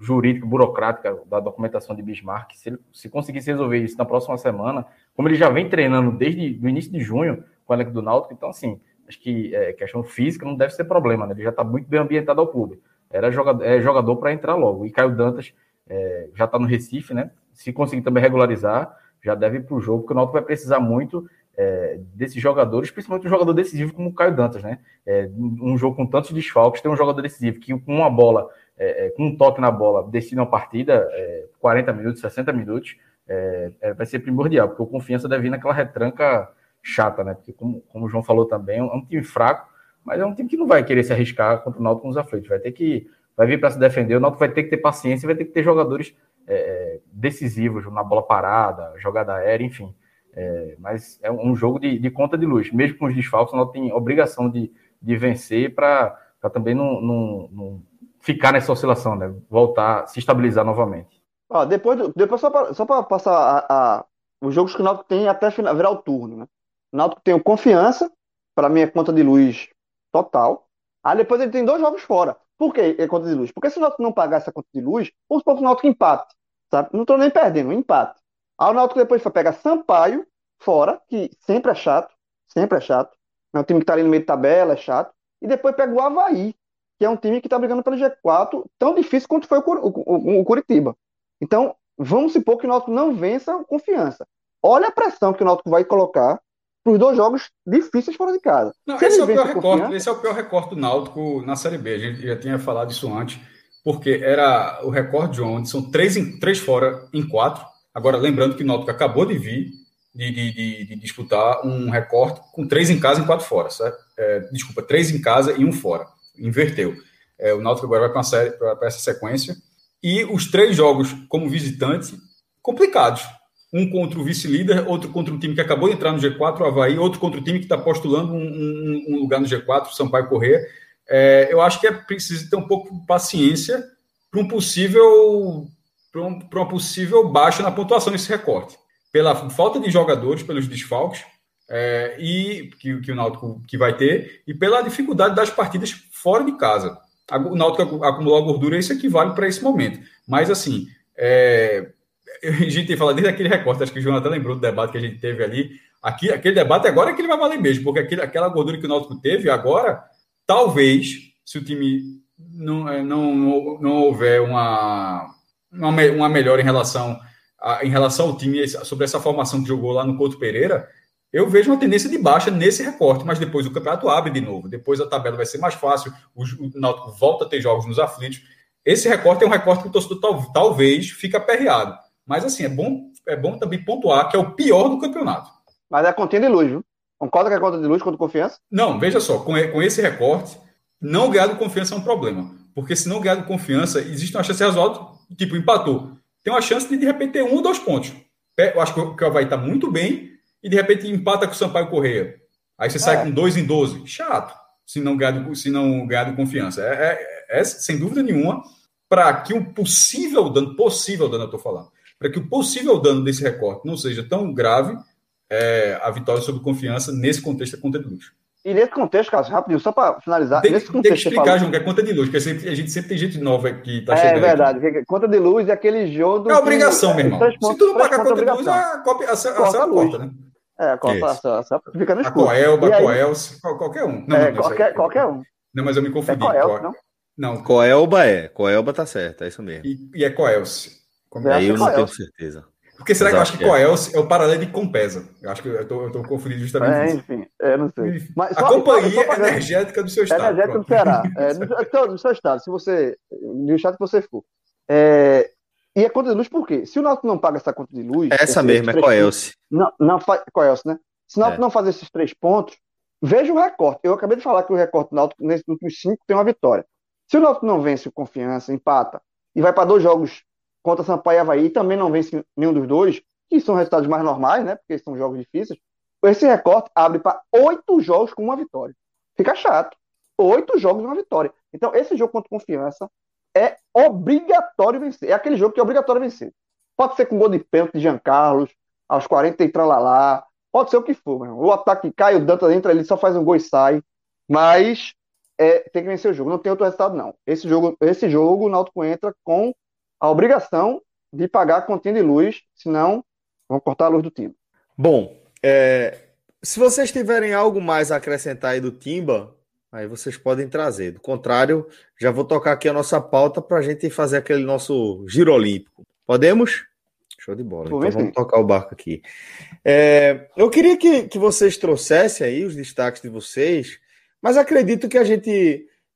jurídica, burocrática da documentação de Bismarck, se ele se conseguisse resolver isso na próxima semana, como ele já vem treinando desde o início de junho com o elenco do Náutico, então, assim, acho que é, questão física não deve ser problema, né? Ele já está muito bem ambientado ao clube. Era jogador, é jogador para entrar logo. E Caio Dantas é, já está no Recife, né? Se conseguir também regularizar, já deve ir para o jogo, porque o Náutico vai precisar muito é, desses jogadores, principalmente um jogador decisivo como o Caio Dantas, né? É, um jogo com tantos desfalques, tem um jogador decisivo que com uma bola é, é, com um toque na bola, decide uma partida, é, 40 minutos, 60 minutos, é, é, vai ser primordial, porque o Confiança deve vir naquela retranca chata, né? Porque, como, como o João falou também, é um time fraco, mas é um time que não vai querer se arriscar contra o Náutico nos aflitos. Vai ter que. Vai vir para se defender, o Náutico vai ter que ter paciência, vai ter que ter jogadores é, decisivos na bola parada, jogada aérea, enfim. É, mas é um jogo de, de, conta de luz. Mesmo com os desfalques, o Náutico tem obrigação de, de vencer para também não, ficar nessa oscilação, né? Voltar, se estabilizar novamente. Ó, depois, depois só para só passar a, a, os jogos que o Náutico tem até virar o turno, né? O Náutico tem o Confiança, para mim é conta de luz total. Aí depois ele tem dois jogos fora. Por que é conta de luz? Porque se o Náutico não pagar essa conta de luz, vamos supor que o Náutico empate, sabe? Não estou nem perdendo, um empate. Aí o Náutico depois vai pegar Sampaio fora, que sempre é chato, sempre é chato. É um time que está ali no meio de tabela, é chato. E depois pega o Havaí, que é um time que está brigando pelo G4, tão difícil quanto foi o, o, o, Curitiba. Então, vamos supor que o Náutico não vença confiança. Olha a pressão que o Náutico vai colocar os dois jogos difíceis fora de casa. Não, esse, é o pior recorte, esse é o pior recorte do Náutico na Série B. A gente já tinha falado isso antes, porque era o recorde de ontem, são três, em, três fora em quatro. Agora, lembrando que o Náutico acabou de vir de, de, de, de disputar um recorte com três em casa e quatro fora. Certo? É, desculpa, três em casa e um fora inverteu. É, o Náutico agora vai para essa sequência. E os três jogos como visitante, complicados. Um contra o vice-líder, outro contra um time que acabou de entrar no G4, o Havaí, outro contra o time que está postulando um, um, um, lugar no G4, o Sampaio Corrêa. É, eu acho que é preciso ter um pouco de paciência para um possível para um, uma possível baixa na pontuação desse recorte. Pela falta de jogadores, pelos desfalques, é, e que, que, o Náutico que vai ter, e pela dificuldade das partidas fora de casa. O Náutico acumulou a gordura, isso equivale para esse momento. Mas, assim, é, a gente tem falado desde aquele recorte, acho que o até lembrou do debate que a gente teve ali. Aqui, aquele debate agora é que ele vai valer mesmo, porque aquele, aquela gordura que o Náutico teve agora, talvez, se o time não, é, não, não, não houver uma, uma, uma melhora em relação, a, em relação ao time, sobre essa formação que jogou lá no Couto Pereira, eu vejo uma tendência de baixa nesse recorte, mas depois o campeonato abre de novo. Depois a tabela vai ser mais fácil, o, o Náutico volta a ter jogos nos aflitos. Esse recorte é um recorte que o torcedor tal, talvez fique aperreado. Mas assim, é bom é bom também pontuar que é o pior do campeonato. Mas é continha de luz, viu? Concorda que é conta de luz contra confiança? Não, veja só, com, com esse recorte, não ganhar do confiança é um problema. Porque se não ganhar do confiança, existe uma chance razoável, tipo, empatou. Tem uma chance de de repente ter um ou dois pontos. Eu acho que o Havaí está muito bem e de repente empata com o Sampaio Correia. Aí você sai É. com dois em 12. Chato, se não ganhar do, se não ganhar do confiança. É, é- é, sem dúvida nenhuma, para que o possível dano, possível dano, eu estou falando, para que o possível dano desse recorte não seja tão grave, é, a vitória sobre confiança nesse contexto é conta de luz. E nesse contexto, Cássio, rapidinho, só para finalizar, Tem, nesse tem que contexto que você explicar, falou- João, que é conta de luz, porque sempre- a gente sempre tem gente nova que está É chegando. aqui. verdade, que- conta de luz é aquele jogo. É obrigação, meu irmão. Três Se tu não pagar conta de luz, obrigação. a cópia a, a, Corta a, a luz. corta, né? É, corta, só, só fica no A escuro. Coelba, E a Coelce, qual- qualquer um. Não, É, não, qualquer, é- qualquer um. Não, mas eu me É confundi. Coelho, Co- não? Não, Coelba é. Coelba tá certo, é isso mesmo. e, e é Coelce. Como É, é? Aí eu acho não tenho certeza. Porque será Mas que eu eu acho que é. Coelce é o paralelo de Compesa? Eu acho que eu tô, eu tô confundindo justamente É, isso. enfim, é, não sei. Mas A só- companhia só- só energética do seu estado. Energético do pronto. Ceará. É, no, então, no seu estado, se você. No estado que você for. É, e a conta de luz, por quê? Se o Náutico não paga essa conta de luz. Essa esses mesmo, é Coelce. Não, não. Coelce, né? Se o Náutico É. não fazer esses três pontos, veja o recorte. Eu acabei de falar que o recorte do Náutico, nesses últimos cinco, tem uma vitória. Se o Náutico não vence o confiança, empata, e vai para dois jogos contra Sampaio e Havaí, também não vence nenhum dos dois, que são resultados mais normais, né? Porque são jogos difíceis, esse recorte abre para oito jogos com uma vitória. Fica chato. Oito jogos e uma vitória. Então, esse jogo contra confiança é obrigatório vencer. É aquele jogo que é obrigatório vencer. Pode ser com gol de pênalti de Jean Carlos, aos 40 e tralalá. Pode ser o que for, meu irmão. O ataque cai, o Dantas entra ali, só faz um gol e sai. Mas é, tem que vencer o jogo. Não tem outro resultado, não. Esse jogo, esse jogo o Náutico entra com a obrigação de pagar a de luz, senão vão cortar a luz do time. Bom, é, se vocês tiverem algo mais a acrescentar aí do Timba, aí vocês podem trazer. Do contrário, já vou tocar aqui a nossa pauta para a gente fazer aquele nosso giro olímpico. Podemos? Show de bola. Então vamos tocar o barco aqui. É, eu queria que, que vocês trouxessem aí os destaques de vocês, mas acredito que a gente,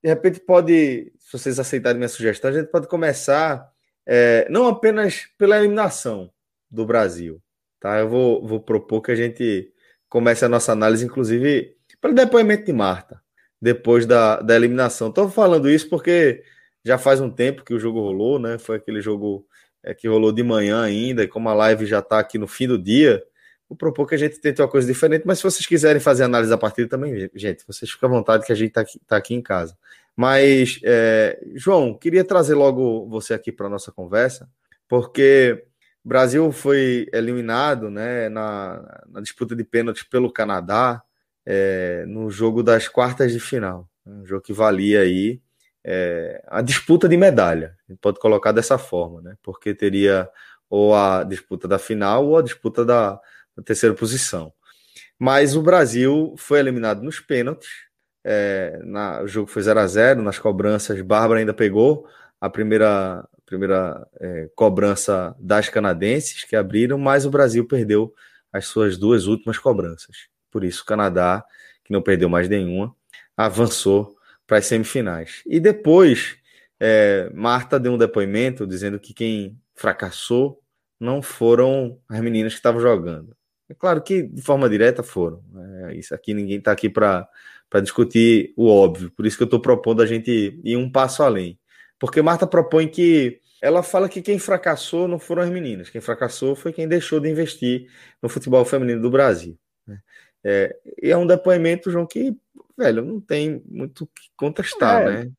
de repente, pode, se vocês aceitarem minha sugestão, a gente pode começar é, não apenas pela eliminação do Brasil, tá? Eu vou, vou propor que a gente comece a nossa análise, inclusive, pelo depoimento de Marta, depois da, da eliminação. Estou falando isso porque já faz um tempo que o jogo rolou, né? Foi aquele jogo é, que rolou de manhã ainda, e como a live já está aqui no fim do dia, vou propor que a gente tente uma coisa diferente, mas se vocês quiserem fazer análise da partida também, gente, vocês ficam à vontade que a gente está aqui, tá aqui em casa. Mas, é, João, queria trazer logo você aqui para a nossa conversa, porque o Brasil foi eliminado né, na, na disputa de pênaltis pelo Canadá é, no jogo das quartas de final. Um jogo que valia aí é, a disputa de medalha. A gente pode colocar dessa forma, né? Porque teria ou a disputa da final ou a disputa da, da terceira posição. Mas o Brasil foi eliminado nos pênaltis. É, na, o jogo foi 0 a 0 nas cobranças. Bárbara ainda pegou a primeira, primeira é, cobrança das canadenses que abriram, mas o Brasil perdeu as suas duas últimas cobranças. Por isso, o Canadá, que não perdeu mais nenhuma, avançou para as semifinais. E depois, é, Marta deu um depoimento dizendo que quem fracassou não foram as meninas que estavam jogando. É claro que de forma direta foram. É, isso aqui ninguém está aqui para discutir o óbvio. Por isso que eu estou propondo a gente ir um passo além. Porque Marta propõe que ela fala que quem fracassou não foram as meninas. Quem fracassou foi quem deixou de investir no futebol feminino do Brasil. né? É, e é um depoimento, João, que, velho, não tem muito o que contestar, É. né?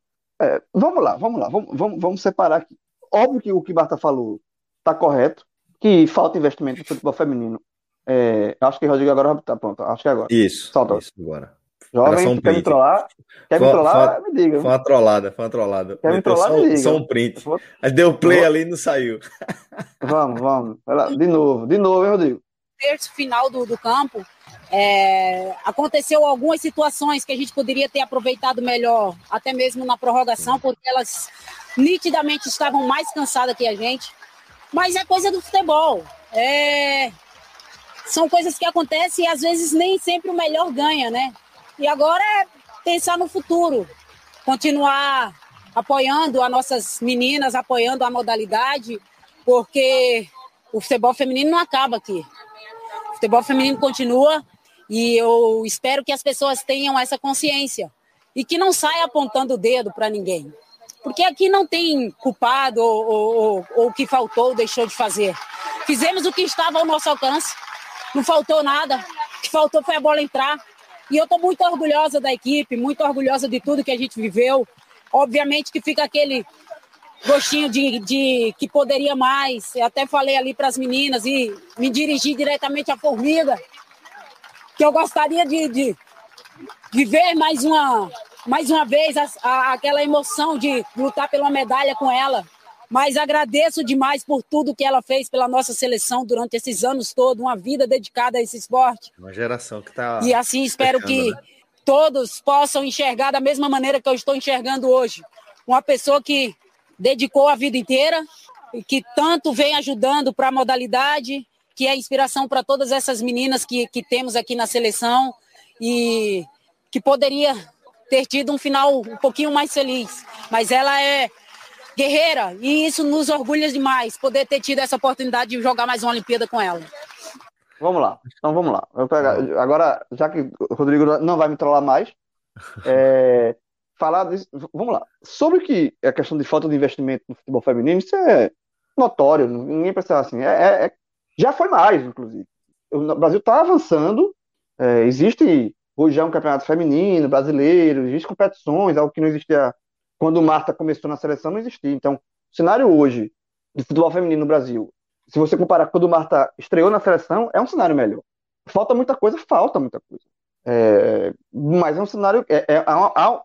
É, vamos lá, vamos lá, vamos, vamos, vamos separar aqui. Óbvio que o que Marta falou está correto, que falta investimento no futebol feminino. É, acho que Rodrigo agora tá pronto, acho que é agora. Isso, Solta. isso agora. Jovem, um quer me trollar? Quer me Foi- trollar? Me diga. Foi uma trollada, foi uma trollada. Quer me trollar, só, me diga. só um print. Vou- Aí deu play Vou- ali e não saiu. Vamos, vamos. De novo, de novo, hein, Rodrigo? terço final do, do campo, é, aconteceu algumas situações que a gente poderia ter aproveitado melhor, até mesmo na prorrogação, porque elas nitidamente estavam mais cansadas que a gente. Mas é coisa do futebol. É, são coisas que acontecem e às vezes nem sempre o melhor ganha, né? E agora é pensar no futuro, continuar apoiando as nossas meninas, apoiando a modalidade, porque o futebol feminino não acaba aqui. O futebol feminino continua e eu espero que as pessoas tenham essa consciência e que não saia apontando o dedo para ninguém. Porque aqui não tem culpado ou, o que faltou, deixou de fazer. Fizemos o que estava ao nosso alcance, não faltou nada. O que faltou foi a bola entrar. E eu estou muito orgulhosa da equipe, muito orgulhosa de tudo que a gente viveu. Obviamente que fica aquele gostinho de, de que poderia mais. Eu até falei ali para as meninas e me dirigi diretamente à Formiga, que eu gostaria de, de, de ver mais uma, mais uma vez a, a, aquela emoção de lutar pela medalha com ela. Mas agradeço demais por tudo que ela fez pela nossa seleção durante esses anos todos, uma vida dedicada a esse esporte. Uma geração que está. E assim espero que né? todos possam enxergar da mesma maneira que eu estou enxergando hoje. Uma pessoa que dedicou a vida inteira e que tanto vem ajudando para a modalidade, que é inspiração para todas essas meninas que, que temos aqui na seleção e que poderia ter tido um final um pouquinho mais feliz. Mas ela é guerreira e isso nos orgulha demais, poder ter tido essa oportunidade de jogar mais uma Olimpíada com ela. Vamos lá, então vamos lá. Agora, já que o Rodrigo não vai me trollar mais, é, falar disso, vamos lá. Sobre que é a questão de falta de investimento no futebol feminino, isso é notório, ninguém precisa assim. É, é, é, já foi mais, inclusive. O Brasil está avançando, é, existe Hoje é um campeonato feminino, brasileiro, existem competições, algo que não existia quando o Marta começou na seleção, não existia. Então, o cenário hoje de futebol feminino no Brasil, se você comparar quando o Marta estreou na seleção, é um cenário melhor. Falta muita coisa, falta muita coisa. É, mas é um cenário. É, é,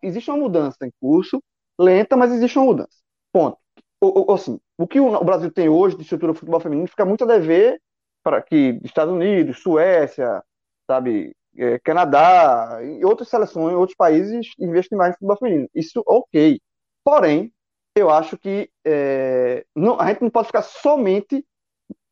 existe uma mudança em curso, lenta, mas existe uma mudança. Ponto. O, o, assim, o que o, Brasil tem hoje de estrutura do futebol feminino fica muito a dever para que Estados Unidos, Suécia, sabe, é, Canadá e outras seleções, outros países investem mais no futebol feminino. Isso, ok. Porém, eu acho que é, não, a gente não pode ficar somente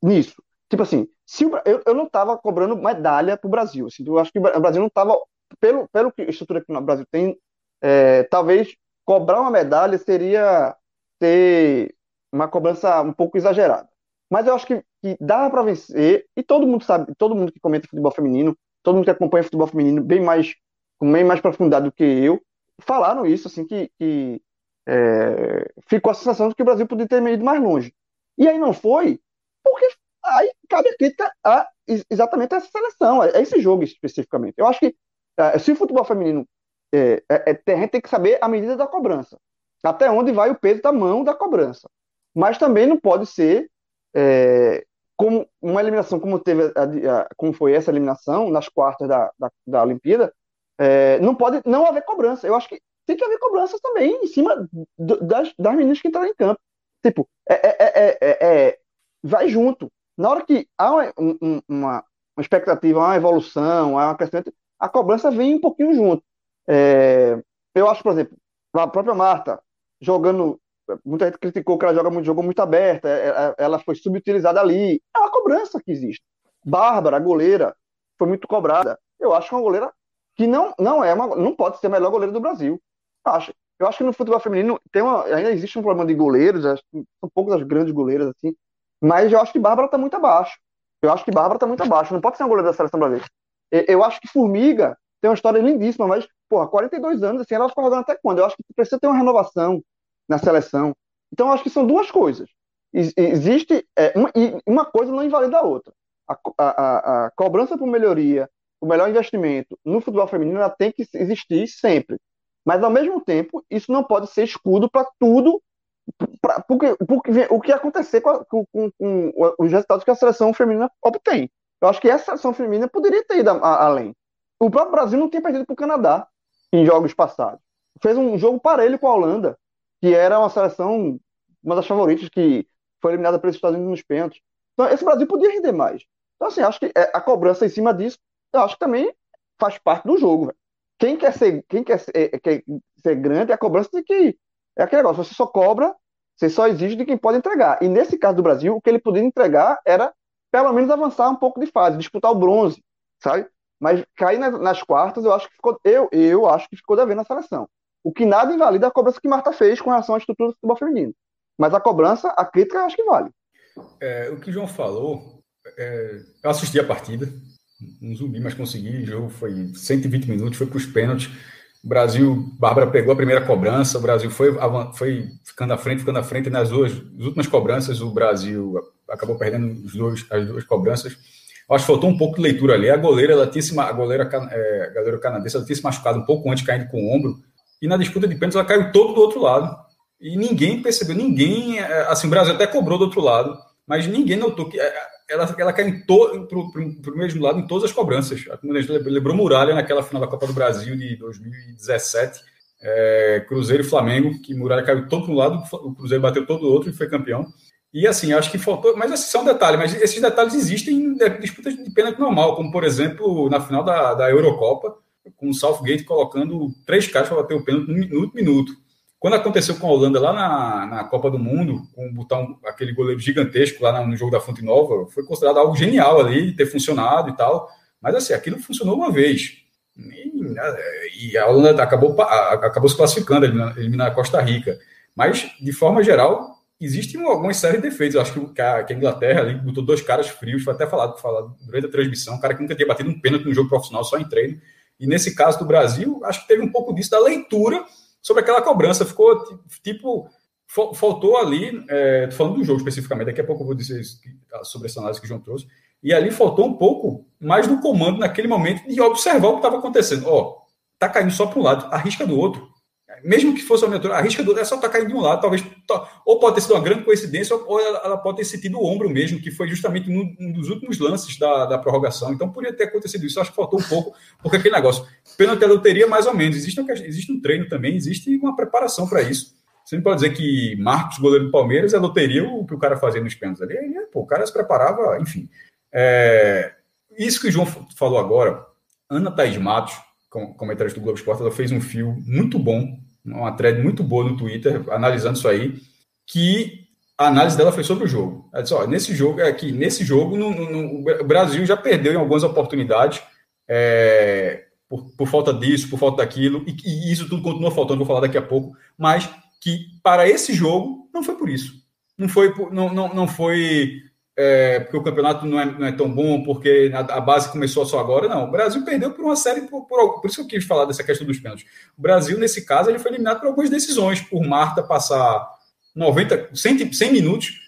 nisso. Tipo assim, se o, eu, eu não estava cobrando medalha para o Brasil. Assim, eu acho que o Brasil não estava, pelo, pelo que a estrutura que o Brasil tem, é, talvez cobrar uma medalha seria ter uma cobrança um pouco exagerada. Mas eu acho que, que dá para vencer, e todo mundo sabe, todo mundo que comenta futebol feminino todo mundo que acompanha futebol feminino bem mais com bem mais profundidade do que eu, falaram isso, assim, que, que é, ficou a sensação de que o Brasil podia ter ido mais longe. E aí não foi, porque aí cabe a crítica a exatamente a essa seleção, a esse jogo especificamente. Eu acho que é, se o futebol feminino é, é, é, a gente tem que saber a medida da cobrança, até onde vai o peso da mão da cobrança. Mas também não pode ser é, como uma eliminação como teve a, a, como foi essa eliminação nas quartas da, da, da Olimpíada, é, não pode não haver cobrança. Eu acho que tem que haver cobranças também em cima do, das, das meninas que entraram em campo. Tipo, é, é, é, vai junto. Na hora que há uma, uma, uma expectativa, uma evolução, há uma crescimento, a cobrança vem um pouquinho junto. eu acho, por exemplo, a própria Marta jogando muita gente criticou que ela joga muito, jogou muito aberta, é, é, ela foi subutilizada ali. É uma cobrança que existe. Bárbara, goleira, foi muito cobrada. Eu acho que é uma goleira que não, não é uma, não pode ser a melhor goleira do Brasil. Eu acho, eu acho que no futebol feminino tem uma, ainda existe um problema de goleiros, são poucas as grandes goleiras assim, mas eu acho que Bárbara está muito abaixo. Eu acho que Bárbara está muito abaixo, não pode ser uma goleira da seleção brasileira. Eu acho que Formiga tem uma história lindíssima, mas, porra, 42 anos, assim, ela ficou jogando até quando? Eu acho que precisa ter uma renovação na seleção. Então, acho que são duas coisas. Existe é, uma, uma coisa não invalida a outra. A, a, a cobrança por melhoria, o melhor investimento no futebol feminino ela tem que existir sempre. Mas, ao mesmo tempo, isso não pode ser escudo para tudo, pra, porque, porque o que acontecer com, com, com, com, os resultados que a seleção feminina obtém. Eu acho que essa seleção feminina poderia ter ido a, a, além. O próprio Brasil não tem perdido para o Canadá em jogos passados. Fez um jogo parelho com a Holanda que era uma seleção, uma das favoritas, que foi eliminada pelos Estados Unidos nos pênaltis. Então, esse Brasil podia render mais. Então, assim, acho que é, a cobrança em cima disso, eu acho que também faz parte do jogo. Véio. Quem quer ser, quem quer ser, é, quer ser grande, a cobrança de que é aquele negócio, você só cobra, você só exige de quem pode entregar. E nesse caso do Brasil, o que ele podia entregar era pelo menos avançar um pouco de fase, disputar o bronze, sabe? Mas cair nas, nas quartas, eu acho que ficou, eu, eu acho que ficou devendo na seleção. O que nada invalida a cobrança que Marta fez com relação à estrutura do futebol feminino. Mas a cobrança, a crítica, eu acho que vale. É, o que o João falou, é, eu assisti a partida, um zumbi, mas consegui. O jogo foi 120 minutos, foi para os pênaltis. O Brasil, Bárbara pegou a primeira cobrança, o Brasil foi, foi ficando à frente, ficando à frente. Nas duas as últimas cobranças, o Brasil acabou perdendo os dois, as duas cobranças. Eu acho que faltou um pouco de leitura ali. A goleira, ela tinha se, a goleira, é, a goleira canadense, ela tinha se machucado um pouco antes, caindo com o ombro. E na disputa de pênaltis, ela caiu todo do outro lado. E ninguém percebeu, ninguém. É, assim, o Brasil até cobrou do outro lado, mas ninguém notou que é, ela, ela caiu para o mesmo lado em todas as cobranças. A lembrou Muralha naquela final da Copa do Brasil de 2017, é, Cruzeiro e Flamengo, que Muralha caiu todo para um lado, o Cruzeiro bateu todo o outro e foi campeão. E assim, acho que faltou. Mas assim, são detalhes, mas esses detalhes existem em disputas de pênalti normal, como por exemplo na final da, da Eurocopa, com o Southgate colocando três caras para bater o pênalti no minuto, minuto. Quando aconteceu com a Holanda lá na, na Copa do Mundo, com botar um, aquele goleiro gigantesco lá no jogo da Fonte Nova, foi considerado algo genial ali, ter funcionado e tal. Mas assim, aquilo funcionou uma vez. E, e a Holanda acabou, acabou se classificando, eliminar a Costa Rica. Mas, de forma geral, existem algumas séries de defeitos. Eu acho que a, que a Inglaterra ali botou dois caras frios, foi até falado, falado durante a transmissão, um cara que nunca tinha batido um pênalti no jogo profissional, só em treino. E nesse caso do Brasil, acho que teve um pouco disso da leitura sobre aquela cobrança. Ficou tipo. Faltou ali, é, falando do jogo especificamente, daqui a pouco eu vou dizer sobre essa análise que o João trouxe. E ali faltou um pouco mais do comando naquele momento de observar o que estava acontecendo. Ó, tá caindo só para um lado, arrisca do outro mesmo que fosse uma altura, a risca do é só caindo de um lado, talvez, ou pode ter sido uma grande coincidência, ou ela, ela pode ter sentido o ombro mesmo, que foi justamente um, um dos últimos lances da, da, prorrogação. Então poderia ter acontecido isso. Acho que faltou um pouco, porque aquele negócio, pênalti a loteria, mais ou menos. Existe um, existe um treino também, existe uma preparação para isso. Você não pode dizer que Marcos, goleiro do Palmeiras, é loteria o que o cara fazia nos pênaltis ali. Pô, o cara se preparava, enfim. É, isso que o João falou agora, Ana Thaís Matos, comentários do Globo Esporte, ela fez um fio muito bom uma thread muito boa no Twitter, analisando isso aí, que a análise dela foi sobre o jogo. Ela disse, ó, nesse jogo, é que nesse jogo, no, no, o Brasil já perdeu em algumas oportunidades é, por, por, falta disso, por falta daquilo, e, e, isso tudo continua faltando, vou falar daqui a pouco, mas que para esse jogo não foi por isso. Não foi, não, não, não foi é, porque o campeonato não é, não é, tão bom, porque a, a, base começou só agora. Não, o Brasil perdeu por uma série, por, por, por, isso que eu quis falar dessa questão dos pênaltis. O Brasil, nesse caso, ele foi eliminado por algumas decisões, por Marta passar 90, 100, 100 minutos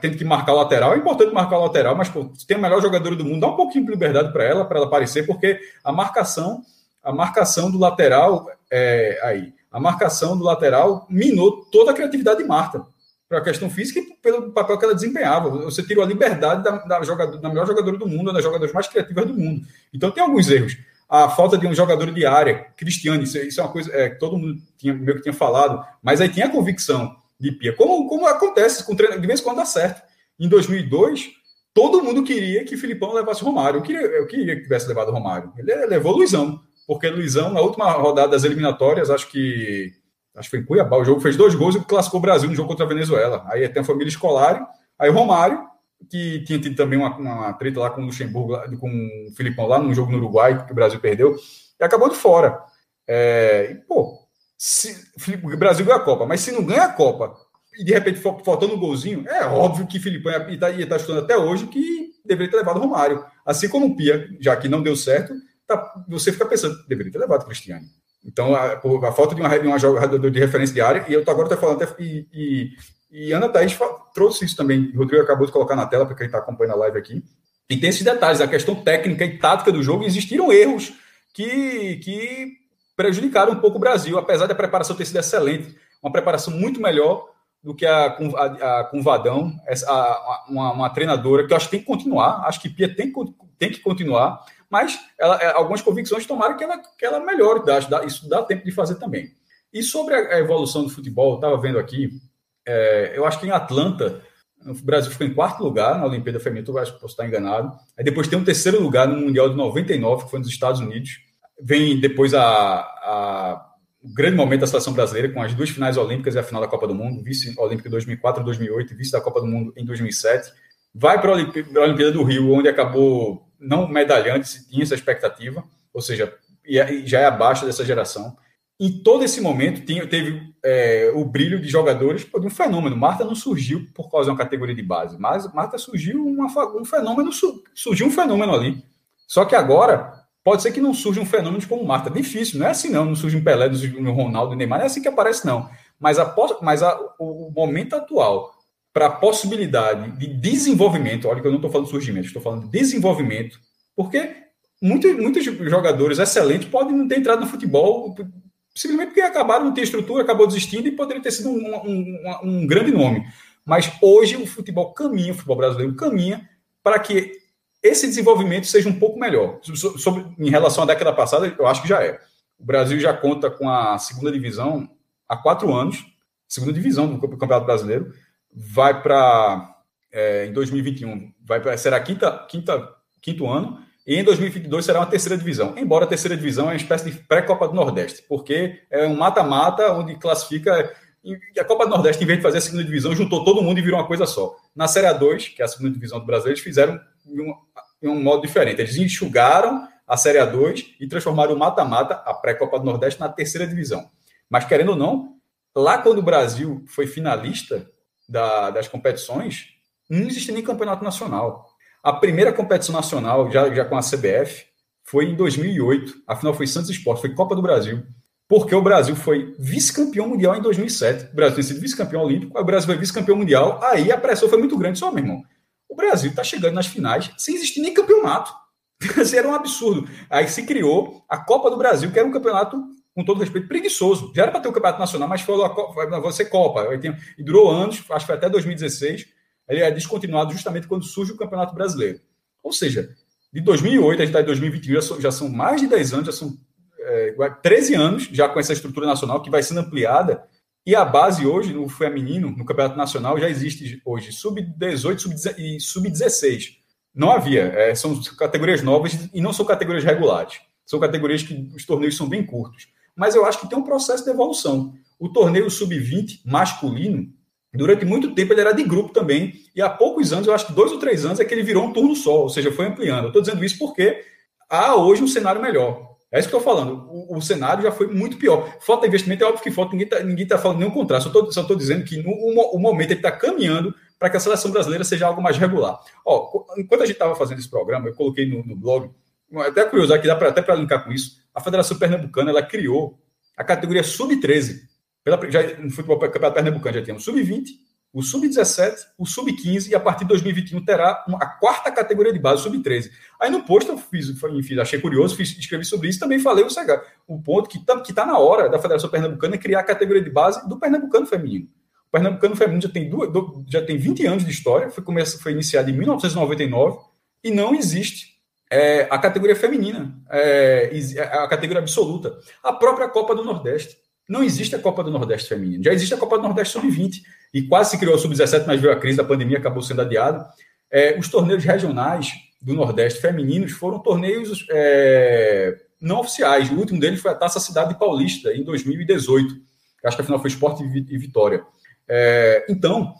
tendo que marcar lateral. É importante marcar lateral, mas pô, tem o melhor jogador do mundo, dá um pouquinho de liberdade para ela, para ela aparecer, porque a marcação, a marcação do lateral, é, aí, a marcação do lateral minou toda a criatividade de Marta para a questão física e pelo papel que ela desempenhava. Você tirou a liberdade da, da, jogador, da melhor jogadora do mundo, das jogadoras mais criativas do mundo. Então tem alguns erros. A falta de um jogador de área, Cristiane, isso, isso é uma coisa é, que todo mundo tinha, meio que tinha falado, mas aí tinha a convicção de Pia. Como, como acontece com treino, de vez em quando dá certo. Em 2002, todo mundo queria que Filipão levasse Romário. Eu queria, eu queria que tivesse levado Romário. Ele levou Luizão, porque Luizão, na última rodada das eliminatórias, acho que acho que foi em Cuiabá, o jogo fez dois gols e classificou o Brasil no jogo contra a Venezuela. Aí tem a família escolar, aí o Romário, que tinha tido também uma, uma treta lá com o Luxemburgo, com o Filipão lá no jogo no Uruguai, que o Brasil perdeu, e acabou de fora. É, e, pô, se, o Brasil ganha a Copa, mas se não ganha a Copa e de repente faltando um golzinho, é óbvio que Filipão ia estar tá, tá estudando até hoje que deveria ter levado o Romário. Assim como o Pia, já que não deu certo, tá, você fica pensando, deveria ter levado o Cristiano. Então, a, a falta de uma, de uma jogadora de referência de área, e eu agora estou falando até, e, e, e Ana Thaís trouxe isso também, o Rodrigo acabou de colocar na tela, para quem está acompanhando a live aqui, e tem esses detalhes, a questão técnica e tática do jogo, existiram erros que, que prejudicaram um pouco o Brasil, apesar da preparação ter sido excelente, uma preparação muito melhor do que a a, a, com Vadão, essa, a, uma, uma, treinadora que eu acho que tem que continuar, acho que Pia tem, tem que continuar, mas ela, é, algumas convicções tomaram que ela, que ela melhore, dá, isso dá tempo de fazer também. E sobre a evolução do futebol, estava vendo aqui, é, eu acho que em Atlanta, o Brasil ficou em quarto lugar na Olimpíada Feminina, acho que posso estar enganado. Aí depois tem um terceiro lugar no Mundial de 99, que foi nos Estados Unidos. Vem depois a, a o grande momento da seleção brasileira, com as duas finais olímpicas e a final da Copa do Mundo, vice-olímpica em 2004 e 2008, vice da Copa do Mundo em 2007. Vai para a Olimpíada do Rio, onde acabou não medalhante, tinha essa expectativa, ou seja, já é abaixo dessa geração. em todo esse momento, tinha, teve é, o brilho de jogadores de um fenômeno. Marta não surgiu por causa de uma categoria de base, mas Marta surgiu uma, um fenômeno, surgiu um fenômeno ali. Só que agora, pode ser que não surja um fenômeno como Marta. Difícil, não é assim não, não surge um Pelé, um Ronaldo, um Neymar, não é assim que aparece não. Mas, a, mas a, o momento atual para a possibilidade de desenvolvimento, olha que eu não estou falando surgimento, estou falando de desenvolvimento, porque muitos, muitos jogadores excelentes podem não ter entrado no futebol simplesmente porque acabaram, não ter estrutura, acabou desistindo e poderia ter sido um, um, um grande nome. Mas hoje o futebol caminha, o futebol brasileiro caminha para que esse desenvolvimento seja um pouco melhor. Sobre, em relação à década passada, eu acho que já é. O Brasil já conta com a segunda divisão há quatro anos, segunda divisão do Campeonato Brasileiro, vai para é, em 2021 vai para será quinta, quinta quinto ano e em 2022 será uma terceira divisão. Embora a terceira divisão é uma espécie de pré-Copa do Nordeste, porque é um mata-mata onde classifica. A Copa do Nordeste, em vez de fazer a segunda divisão, juntou todo mundo e virou uma coisa só. Na Série A2, que é a segunda divisão do Brasil, eles fizeram um, um modo diferente. Eles enxugaram a Série A2 e transformaram o mata-mata, a pré-Copa do Nordeste, na terceira divisão. Mas, querendo ou não, lá quando o Brasil foi finalista da, das competições, não existia nem campeonato nacional. A primeira competição nacional, já, já com a CBF, foi em 2008. Afinal, foi Santos Esporte, foi Copa do Brasil. Porque o Brasil foi vice-campeão mundial em 2007. O Brasil tem sido vice-campeão olímpico, o Brasil foi vice-campeão mundial. Aí a pressão foi muito grande. Só, meu irmão, o Brasil está chegando nas finais sem existir nem campeonato. Era um absurdo. Aí se criou a Copa do Brasil, que era um campeonato, com todo respeito, preguiçoso. Já era para ter o campeonato nacional, mas foi, vai ser Copa. E durou anos, acho que foi até 2016 ele é descontinuado justamente quando surge o Campeonato Brasileiro. Ou seja, de 2008 a gente está em 2021, já são, já são, mais de 10 anos, já são é, 13 anos já com essa estrutura nacional que vai sendo ampliada. E a base hoje, no feminino, no Campeonato Nacional, já existe hoje sub-18 e sub-16. Não havia, é, são categorias novas e não são categorias regulares. São categorias que os torneios são bem curtos. Mas eu acho que tem um processo de evolução. O torneio sub-20 masculino, Durante muito tempo ele era de grupo também, e há poucos anos, eu acho que dois ou três anos, é que ele virou um turno só, ou seja, foi ampliando. Eu estou dizendo isso porque há hoje um cenário melhor. É isso que eu estou falando. O, o, cenário já foi muito pior. Falta investimento, é óbvio que falta, ninguém está ninguém tá falando nenhum contrário. Só estou dizendo que no, o, o momento ele está caminhando para que a seleção brasileira seja algo mais regular. Ó, enquanto a gente estava fazendo esse programa, eu coloquei no, no blog, até curioso aqui, dá pra, até para linkar com isso, a Federação Pernambucana ela criou a categoria Sub-13 pela, já, no futebol campeonato pernambucano já temos o sub-20, o sub-17, o sub-15 e a partir de 2021 terá uma, a quarta categoria de base, o sub-13. Aí no post eu fiz, enfim, achei curioso, fiz, escrevi sobre isso, também falei o, o ponto que está que tá na hora da Federação Pernambucana é criar a categoria de base do Pernambucano Feminino. O Pernambucano Feminino já tem, duas, já tem 20 anos de história, foi, foi iniciado em 1999 e não existe é, a categoria feminina, é, a categoria absoluta. A própria Copa do Nordeste não existe a Copa do Nordeste feminino. Já existe a Copa do Nordeste sub-20 e quase se criou a sub-17, mas veio a crise da pandemia, acabou sendo adiado. É, os torneios regionais do Nordeste femininos foram torneios é, não oficiais. O último deles foi a Taça Cidade Paulista, em 2018. Acho que a final foi Esporte e Vitória. É, então,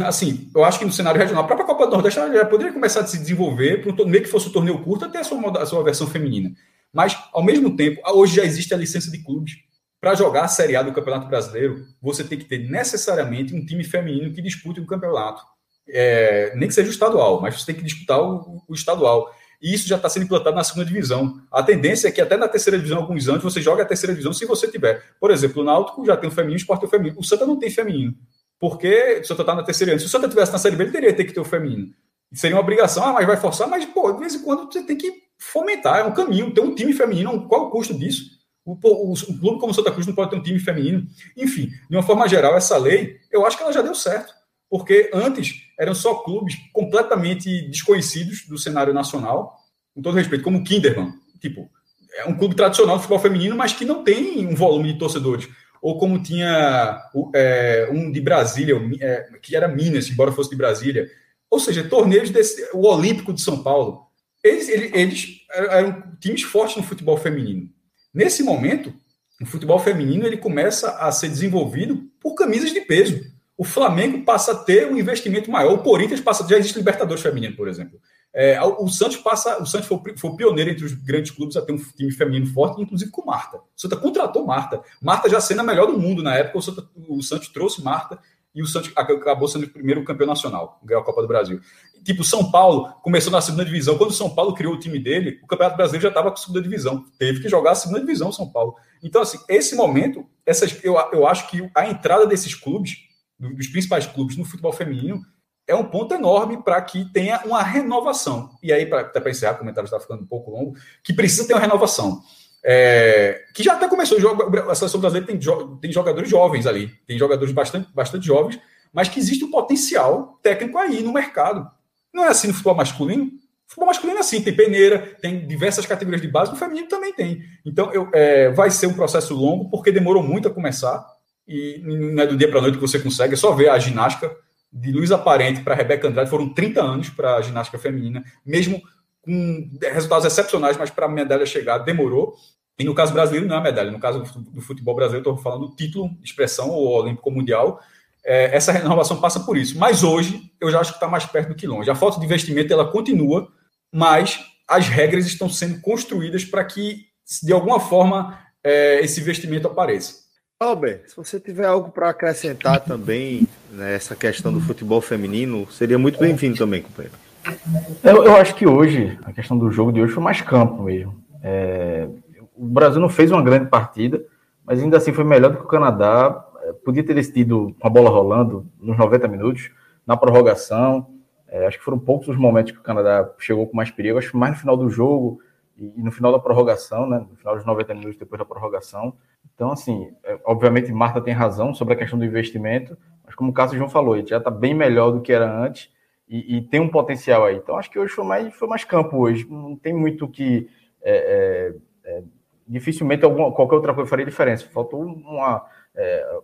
assim, eu acho que no cenário regional, a própria Copa do Nordeste já poderia começar a se desenvolver, para um torneio que fosse um torneio curto, até a sua, a sua versão feminina. Mas, ao mesmo tempo, hoje já existe a licença de clubes para jogar a Série A do Campeonato Brasileiro, você tem que ter necessariamente um time feminino que dispute o campeonato. É, nem que seja o estadual, mas você tem que disputar o, o estadual. E isso já está sendo implantado na segunda divisão. A tendência é que até na terceira divisão, alguns anos, você joga a terceira divisão se você tiver. Por exemplo, o Náutico já tem o feminino, o Sport tem o feminino. O Santa não tem feminino. Porque o Santa está na terceira. Se o Santa tivesse na Série B, ele teria que ter o feminino. Seria uma obrigação, ah, mas vai forçar, mas, pô, de vez em quando você tem que fomentar, é um caminho, ter um time feminino, qual o custo disso? O, o, o, clube como Santa Cruz não pode ter um time feminino. Enfim, de uma forma geral, essa lei, eu acho que ela já deu certo. Porque antes eram só clubes completamente desconhecidos do cenário nacional, com todo respeito, como o Kinderman. Tipo, é um clube tradicional de futebol feminino, mas que não tem um volume de torcedores. Ou como tinha é, um de Brasília, é, que era Minas, embora fosse de Brasília. Ou seja, torneios desse. O Olímpico de São Paulo. Eles, eles, eles eram times fortes no futebol feminino. Nesse momento, o futebol feminino ele começa a ser desenvolvido por camisas de peso. O Flamengo passa a ter um investimento maior. O Corinthians passa já existe Libertadores feminino, por exemplo. É, o Santos passa, o Santos foi, foi pioneiro entre os grandes clubes a ter um time feminino forte, inclusive com Marta. O Santa contratou Marta. Marta já sendo a melhor do mundo na época, o, Santa, o Santos trouxe Marta e o Santos acabou sendo o primeiro campeão nacional, ganhou a Copa do Brasil. Tipo, São Paulo começou na segunda divisão. Quando o São Paulo criou o time dele, o Campeonato Brasileiro já estava com a segunda divisão. Teve que jogar a segunda divisão São Paulo. Então, assim, esse momento, essas, eu, eu acho que a entrada desses clubes, dos principais clubes no futebol feminino, é um ponto enorme para que tenha uma renovação. E aí, para encerrar, o comentário está ficando um pouco longo, que precisa ter uma renovação. É, que já até começou, a seleção brasileira tem, tem jogadores jovens ali, tem jogadores bastante, bastante jovens, mas que existe um potencial técnico aí no mercado. Não é assim no futebol masculino? futebol masculino é assim, tem peneira, tem diversas categorias de base, no feminino também tem. Então, eu, é, vai ser um processo longo, porque demorou muito a começar, e não é do dia para a noite que você consegue, é só ver a ginástica de Luiz Aparente para Rebeca Andrade foram 30 anos para a ginástica feminina, mesmo com resultados excepcionais, mas para a medalha chegar demorou. E no caso brasileiro não é medalha, no caso do futebol brasileiro, estou falando do título, expressão ou olímpico mundial. É, essa renovação passa por isso. Mas hoje eu já acho que está mais perto do que longe. A falta de investimento ela continua, mas as regras estão sendo construídas para que, de alguma forma, é, esse investimento apareça. Albert, se você tiver algo para acrescentar também nessa questão do futebol feminino, seria muito bem-vindo também, companheiro. Eu, eu, acho que hoje, a questão do jogo de hoje foi mais campo mesmo. É, o Brasil não fez uma grande partida, mas ainda assim foi melhor do que o Canadá. É, podia ter decidido com a bola rolando nos 90 minutos, na prorrogação. É, acho que foram poucos os momentos que o Canadá chegou com mais perigo. Acho que mais no final do jogo e, no final da prorrogação, né, no final dos 90 minutos depois da prorrogação. Então, assim, é, obviamente Marta tem razão sobre a questão do investimento, mas como o Cássio João falou, ele já está bem melhor do que era antes e, e, tem um potencial aí. Então, acho que hoje foi mais, foi mais campo hoje. Não tem muito que. É, é, é, dificilmente alguma, qualquer outra coisa faria diferença. Faltou uma, é,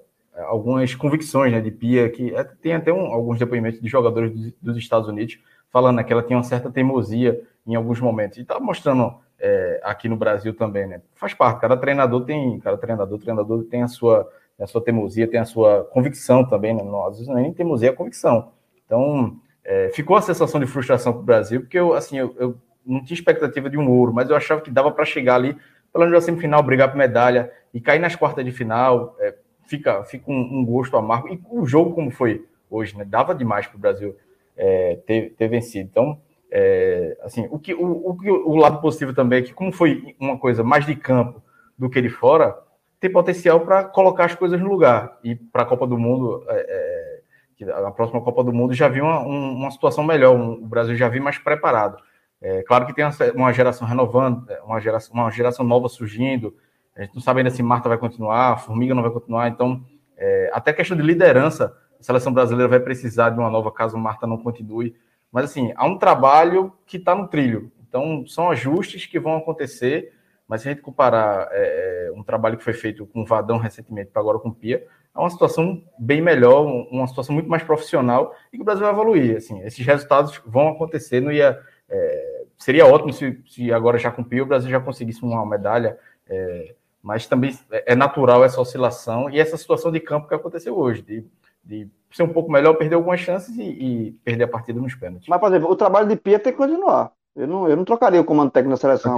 algumas convicções né, de Pia, que é, tem até um, alguns depoimentos de jogadores dos, dos Estados Unidos falando né, que ela tinha uma certa teimosia em alguns momentos. E está mostrando é, aqui no Brasil também, né? Faz parte, cada treinador tem, cada treinador, treinador tem a sua, a sua teimosia, tem a sua convicção também, né? Às vezes nem teimosia, é convicção. Então, é, ficou a sensação de frustração para o Brasil, porque eu, assim, eu, eu, não tinha expectativa de um ouro, mas eu achava que dava para chegar ali, pelo menos na semifinal, brigar por medalha e cair nas quartas de final, é, fica, fica um, um, gosto amargo. E o jogo, como foi hoje, né? Dava demais para o Brasil é, ter, ter vencido. Então, é, assim, o que o, o, o, lado positivo também é que, como foi uma coisa mais de campo do que de fora, tem potencial para colocar as coisas no lugar. E para a Copa do Mundo, é, é, a próxima Copa do Mundo já viu uma, uma situação melhor, um, o Brasil já viu mais preparado. É, claro que tem uma geração renovando, é, uma geração, uma geração nova surgindo. A gente não sabe ainda se Marta vai continuar, Formiga não vai continuar. Então, é, até questão de liderança, a seleção brasileira vai precisar de uma nova caso Marta não continue. Mas, assim, há um trabalho que está no trilho. Então, são ajustes que vão acontecer. Mas, se a gente comparar é, é um trabalho que foi feito com o Vadão recentemente para agora com o Pia, é uma situação bem melhor, uma situação muito mais profissional e que o Brasil vai evoluir. Assim, esses resultados vão acontecer. Não ia, é, seria ótimo se, se agora já com o Pia o Brasil já conseguisse uma medalha. É, mas também é natural essa oscilação e essa situação de campo que aconteceu hoje, de, de ser um pouco melhor, perder algumas chances e, e, perder a partida nos pênaltis. Mas, por exemplo, o trabalho de Pia tem que continuar. Eu não, eu não trocaria o comando técnico da seleção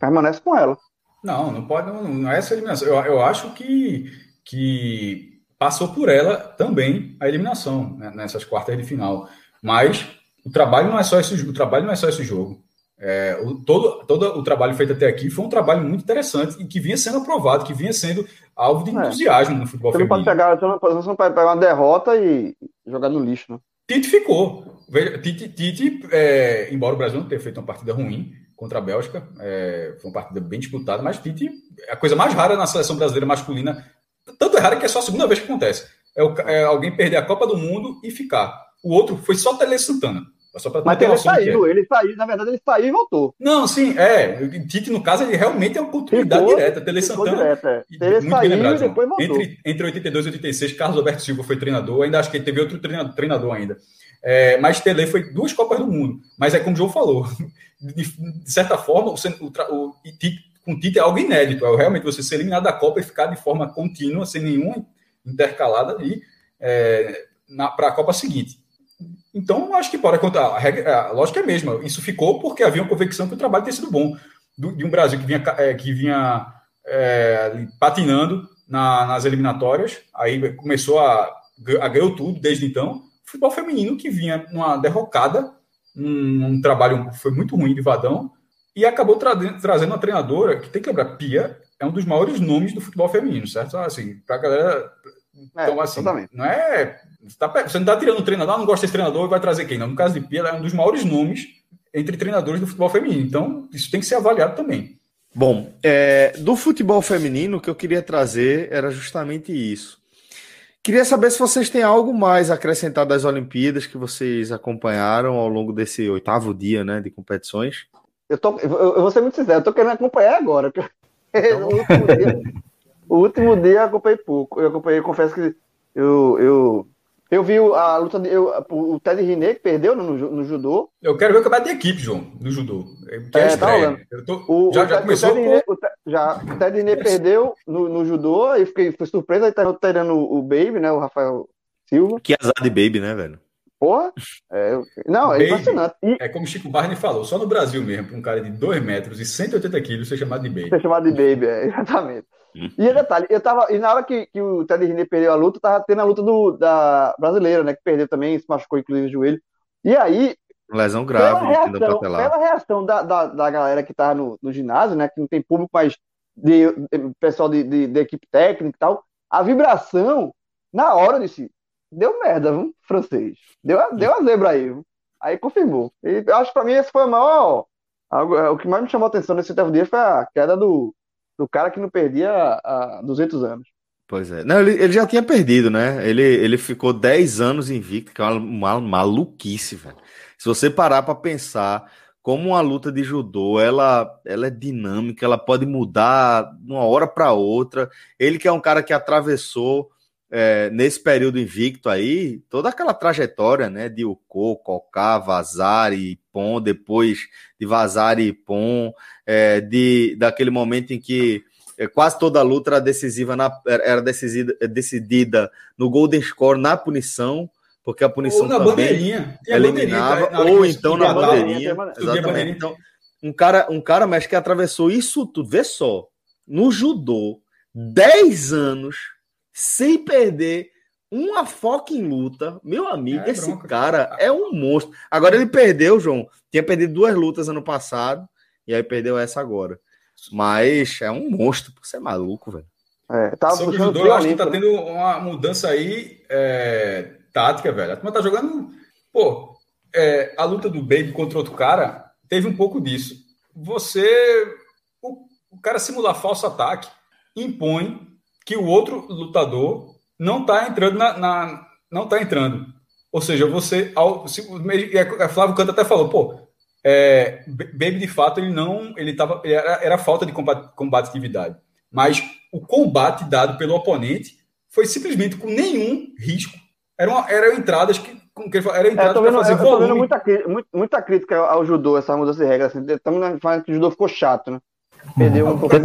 Permanece com ela. Não, não pode, não, não é essa eliminação. Eu, eu acho que, que passou por ela também a eliminação né, nessas quartas de final. Mas o trabalho não é só esse, o trabalho não é só esse jogo. É, o, todo, todo o trabalho feito até aqui foi um trabalho muito interessante e que vinha sendo aprovado, que vinha sendo alvo de é. entusiasmo é. no futebol você não Pode pegar, você, não, você não pode pegar uma derrota e jogar no lixo, né? Tite ficou. Tite, Tite é, embora o Brasil não tenha feito uma partida ruim contra a Bélgica, é, foi uma partida bem disputada, mas Tite, a coisa mais rara na seleção brasileira masculina, tanto é rara que é só a segunda vez que acontece. É, o, é alguém perder a Copa do Mundo e ficar. O outro foi só Tele Santana. Mas ele saiu, é. ele saiu, na verdade, ele saiu e voltou. Não, sim, é. Tite, no caso, ele realmente é uma oportunidade ficou, direta. Tele Santana. Direto, é. Ele muito saiu lembrado, e depois voltou. Entre, entre 82 e 86, Carlos Alberto Silva foi treinador, ainda acho que ele teve outro treinador, treinador ainda. É, mas Tele foi duas Copas do Mundo. Mas é como o João falou, de, de certa forma, o, o, o Tite, com Tite é algo inédito. É realmente você ser eliminado da Copa e ficar de forma contínua, sem nenhuma intercalada, e é, para a Copa seguinte Então, acho que pode contar. A, regra, a lógica é a mesma. Isso ficou porque havia uma convicção que o trabalho tinha sido bom. Do, de um Brasil que vinha, é, que vinha é, patinando na, nas eliminatórias, aí começou a, a ganhou tudo desde então. Futebol feminino que vinha numa derrocada, um, um trabalho foi muito ruim de Vadão, e acabou tra trazendo uma treinadora que tem que lembrar, Pia é um dos maiores nomes do futebol feminino, certo? Assim, pra galera. É, então, assim, não é. Você, tá, você não está tirando o treinador, ah, não gosta desse treinador, vai trazer quem? Não, no caso de Pia, ela é um dos maiores nomes entre treinadores do futebol feminino. Então, isso tem que ser avaliado também. Bom, é, do futebol feminino, o que eu queria trazer era justamente isso. Queria saber se vocês têm algo mais a acrescentar das Olimpíadas que vocês acompanharam ao longo desse oitavo dia né, de competições. Eu, tô, eu, eu vou ser muito sincero, eu tô querendo acompanhar agora. Então... o, último dia, o último dia eu acompanhei pouco. Eu acompanhei, confesso que eu, eu, eu vi a luta, de, eu, o Ted Riné que perdeu no, no, judô. Eu quero ver o campeonato de equipe, João, no judô. Que é, é tá. Tô, o, já, o já começou. O Ted, Riné, o, já, o Ted Riné perdeu no, no judô e fiquei foi surpresa, aí tá treinando o Baby, né, o Rafael Silva. Que azar de Baby, né, velho? Porra, é, não, é impressionante. E... É como Chico Barney falou, só no Brasil mesmo, um cara de 2 metros e 180 quilos ser chamado de Baby. Ser chamado de Baby, é, exatamente. E detalhe, eu tava. E na hora que, que o Ted Rine perdeu a luta, tava tendo a luta do, da brasileira, né? Que perdeu também, se machucou, inclusive, o joelho. E aí. Lesão grave, pela reação, pela reação da, da, da galera que tá no, no ginásio, né? Que não tem público, mas de, de pessoal de, de, de, equipe técnica e tal, a vibração, na hora, disse: deu merda, viu, francês. Deu, deu a zebra aí. Viu? Aí confirmou. E eu acho que pra mim esse foi o maior. O que mais me chamou a atenção nesse oitavo dia foi a queda do, do cara que não perdia há 200 anos. Pois é. Não, ele, ele já tinha perdido, né? Ele, ele ficou 10 anos invicto, que é uma, uma maluquice, velho. Se você parar para pensar como uma luta de judô, ela, ela é dinâmica, ela pode mudar de uma hora para outra. Ele que é um cara que atravessou é, nesse período invicto aí, toda aquela trajetória, né, de Uko, Koká, Vazari, Pon, depois de Vazari e Pon, é, de, daquele momento em que é, quase toda a luta era decisiva, na, era decidida, decidida no Golden Score, na punição, porque a punição ou na bandeirinha. eliminava, bandeirinha, ou então na bandeirinha. Exatamente. Então, um cara, um cara, mas que atravessou isso tudo, vê só, no judô, 10 anos sem perder uma foca em luta. Meu amigo, é, esse bronca. cara é um monstro. Agora ele perdeu, João. Tinha perdido duas lutas ano passado e aí perdeu essa agora. Mas é um monstro. Você é maluco, velho. É, tava Sobre o judô, eu acho que tá né? tendo uma mudança aí é, tática, velho. A turma tá jogando. Pô, é, a luta do Baby contra outro cara teve um pouco disso. Você. O, o cara simular falso ataque impõe que o outro lutador não está entrando na, na, não tá entrando. Ou seja, você ao se, a Flávio Canto até falou, pô, é, Baby de fato ele não, ele tava, era, era falta de combatividade, mas o combate dado pelo oponente foi simplesmente com nenhum risco. Eram, eram entradas que que era entrada é, fazer eu volume. Tô vendo muita, muita crítica ao judô, essa mudança de regra. Assim, estamos falando que o judô ficou chato, né? Perdeu um pouco.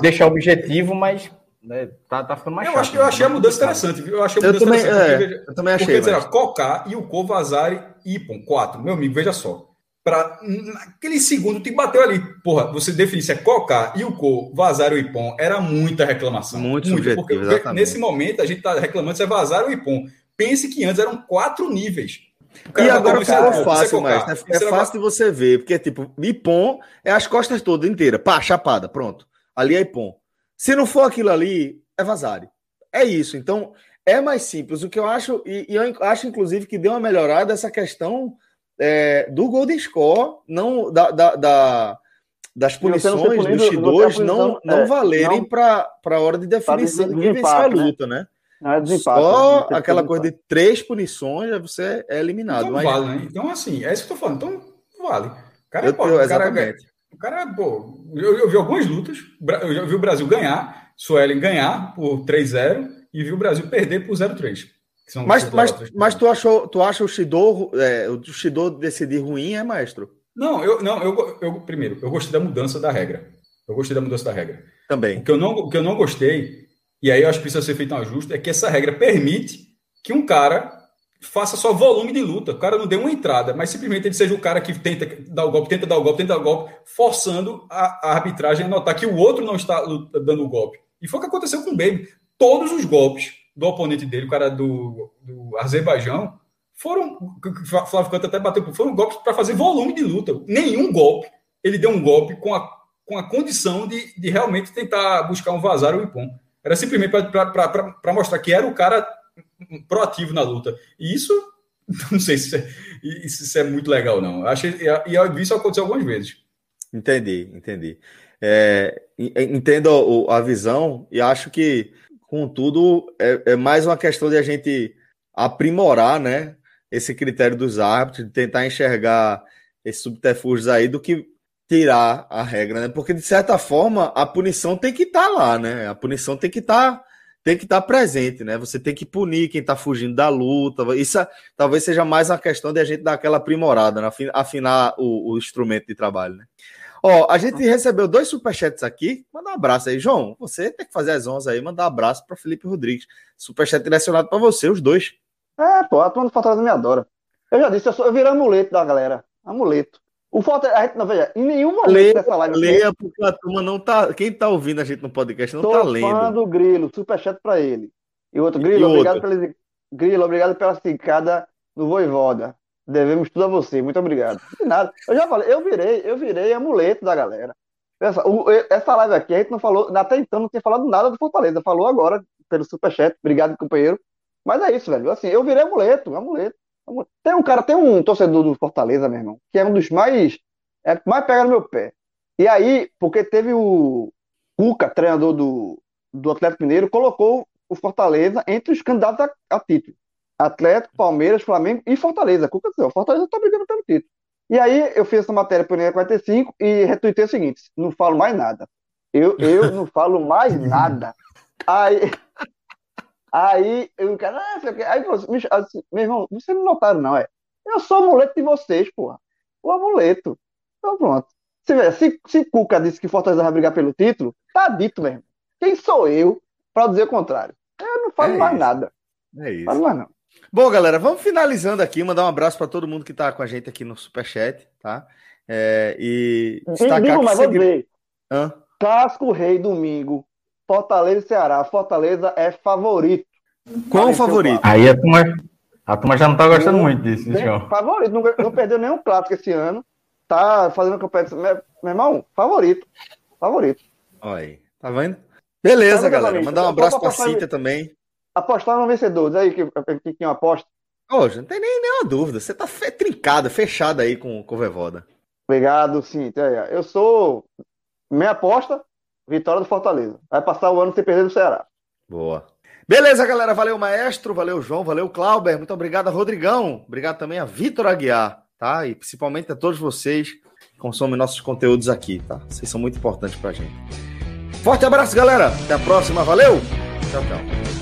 Deixar objetivo, mas né, tá, tá ficando mais eu chato. Acho, eu achei a mudança interessante, viu? Eu achei a mudança eu também, interessante. É, eu também achei. Porque, mas... Coca, Ilko, Vazari, Ipon, quatro. Meu amigo, veja só. Pra, naquele segundo, te bateu ali. Porra, você definir se é Coca, Ilko, Vazari ou Ipon. Era muita reclamação. Muito, muito subjetivo, porque, exatamente. nesse momento a gente tá reclamando se é Vazari ou Ipon. Pense que antes eram quatro níveis. E agora ficou fácil, mas é, é fácil de você ver, porque tipo, Ipon é as costas todas inteiras, pá, chapada, pronto. Ali é Ipon. Se não for aquilo ali, é Vazari. É isso. Então, é mais simples. O que eu acho, e, e eu acho, inclusive, que deu uma melhorada essa questão é, do Golden Score, não da, da, da das punições punido, dos X2 não, não é, valerem para a hora de definição de quem venceu a né? luta, né? né? É Só né? aquela coisa de três punições, você é eliminado. Então, mas... vale, né? Então, assim, é isso que eu tô falando. Então, vale. O cara, eu, pô, eu, o cara, o cara, pô, eu, eu, vi algumas lutas, eu já vi o Brasil ganhar, Suelen ganhar por 3-0 e vi o Brasil perder por 0-3. Mas, mas, mas tu, achou, tu acha o Shido, é, o Shido decidir ruim, é, maestro? Não, eu, não eu, eu, primeiro, eu gostei da mudança da regra. Eu gostei da mudança da regra. Também. O que eu não, o que eu não gostei, e aí eu acho que precisa ser feito um ajuste, é que essa regra permite que um cara faça só volume de luta. O cara não deu uma entrada, mas simplesmente ele seja o cara que tenta dar o golpe, tenta dar o golpe, tenta dar o golpe, forçando a, a arbitragem a notar que o outro não está dando o golpe. E foi o que aconteceu com o Baby. Todos os golpes do oponente dele, o cara do, do Azerbaijão, foram. Flávio Canto até bateu, foram golpes para fazer volume de luta. Nenhum golpe ele deu um golpe com a, com a condição de, de realmente tentar buscar um vazar ou um impom. Era simplesmente para mostrar que era o cara proativo na luta. E isso, não sei se é, isso é muito legal, não. Eu acho, e isso acontecer algumas vezes. Entendi, entendi. É, entendo a visão e acho que, contudo, é, é mais uma questão de a gente aprimorar né, esse critério dos árbitros, de tentar enxergar esses subterfúgios aí do que tirar a regra, né? Porque de certa forma a punição tem que estar tá lá, né? A punição tem que estar tá, tem que estar presente, né? Você tem que punir quem está fugindo da luta. Isso talvez seja mais uma questão de a gente dar aquela aprimorada, né? afinar o, o instrumento de trabalho, né? Ó, a gente recebeu dois superchats aqui. Manda um abraço aí, João. Você tem que fazer as ondas aí, mandar um abraço para Felipe Rodrigues. Superchat direcionado para você, os dois. É, pô, a turma do Fortaleza me adora. Eu já disse, eu, sou, eu virei amuleto da galera. Amuleto. O Fortaleza, a gente, não, veja, em nenhum momento leia, dessa live. Leia, porque a turma não tá. Quem tá ouvindo a gente no podcast não tá lendo. fã do Grilo, superchat pra ele. E outro, Grilo, e obrigado pela, Grilo, obrigado pela cicada no Voivoda. Devemos tudo a você, muito obrigado. De nada. Eu já falei, eu virei, eu virei amuleto da galera. Essa, o, essa live aqui, a gente não falou, até então não tinha falado nada do Fortaleza. Falou agora pelo superchat. Obrigado, companheiro. Mas é isso, velho. Assim, eu virei amuleto, amuleto. Tem um cara, tem um torcedor do Fortaleza, meu irmão, que é um dos mais. É, mais pega no meu pé. E aí, porque teve o Cuca, treinador do, do Atlético Mineiro, colocou o Fortaleza entre os candidatos a, a título. Atlético, Palmeiras, Flamengo e Fortaleza. Cuca disse, o Fortaleza tá brigando pelo título. E aí eu fiz essa matéria para o 45 e retuitei o seguinte: não falo mais nada. Eu, eu não falo mais nada. Aí, Aí o cara, ah, aí assim, meu irmão, vocês não notaram, não, é? Eu sou o amuleto de vocês, porra. O amuleto. Então pronto. Se, se, se Cuca disse que Fortaleza vai brigar pelo título, tá dito mesmo. Quem sou eu para dizer o contrário? Eu não falo é mais nada. É isso. Falo mais não. Bom, galera, vamos finalizando aqui. Mandar um abraço para todo mundo que tá com a gente aqui no Superchat, tá? É, e destacar Digo, mas vou dizer. Hã? Casco Rei domingo Fortaleza e Ceará. Fortaleza é favorito. Qual o favorito? Aí a turma, a turma já não tá gostando muito disso, João. Favorito, não, não perdeu nenhum clássico esse ano. Tá fazendo competição. Meu, meu irmão, favorito. Favorito. Olha aí, tá vendo? Beleza, tá galera. Mandar um abraço pra Cíntia também. Apostar no vencedor, diz aí que, que, que, aposta. Hoje, não tem nem nenhuma dúvida. Você tá trincado, fechado aí com, com o Vevoda. Obrigado, Cíntia. Eu sou. Minha aposta, vitória do Fortaleza. Vai passar o ano sem perder do Ceará. Boa. Beleza, galera. Valeu, maestro. Valeu, João. Valeu, Clauber. Muito obrigado, Rodrigão. Obrigado também a Vitor Aguiar, tá? E principalmente a todos vocês que consomem nossos conteúdos aqui, tá? Vocês são muito importantes pra gente. Forte abraço, galera. Até a próxima. Valeu. Tchau, tchau.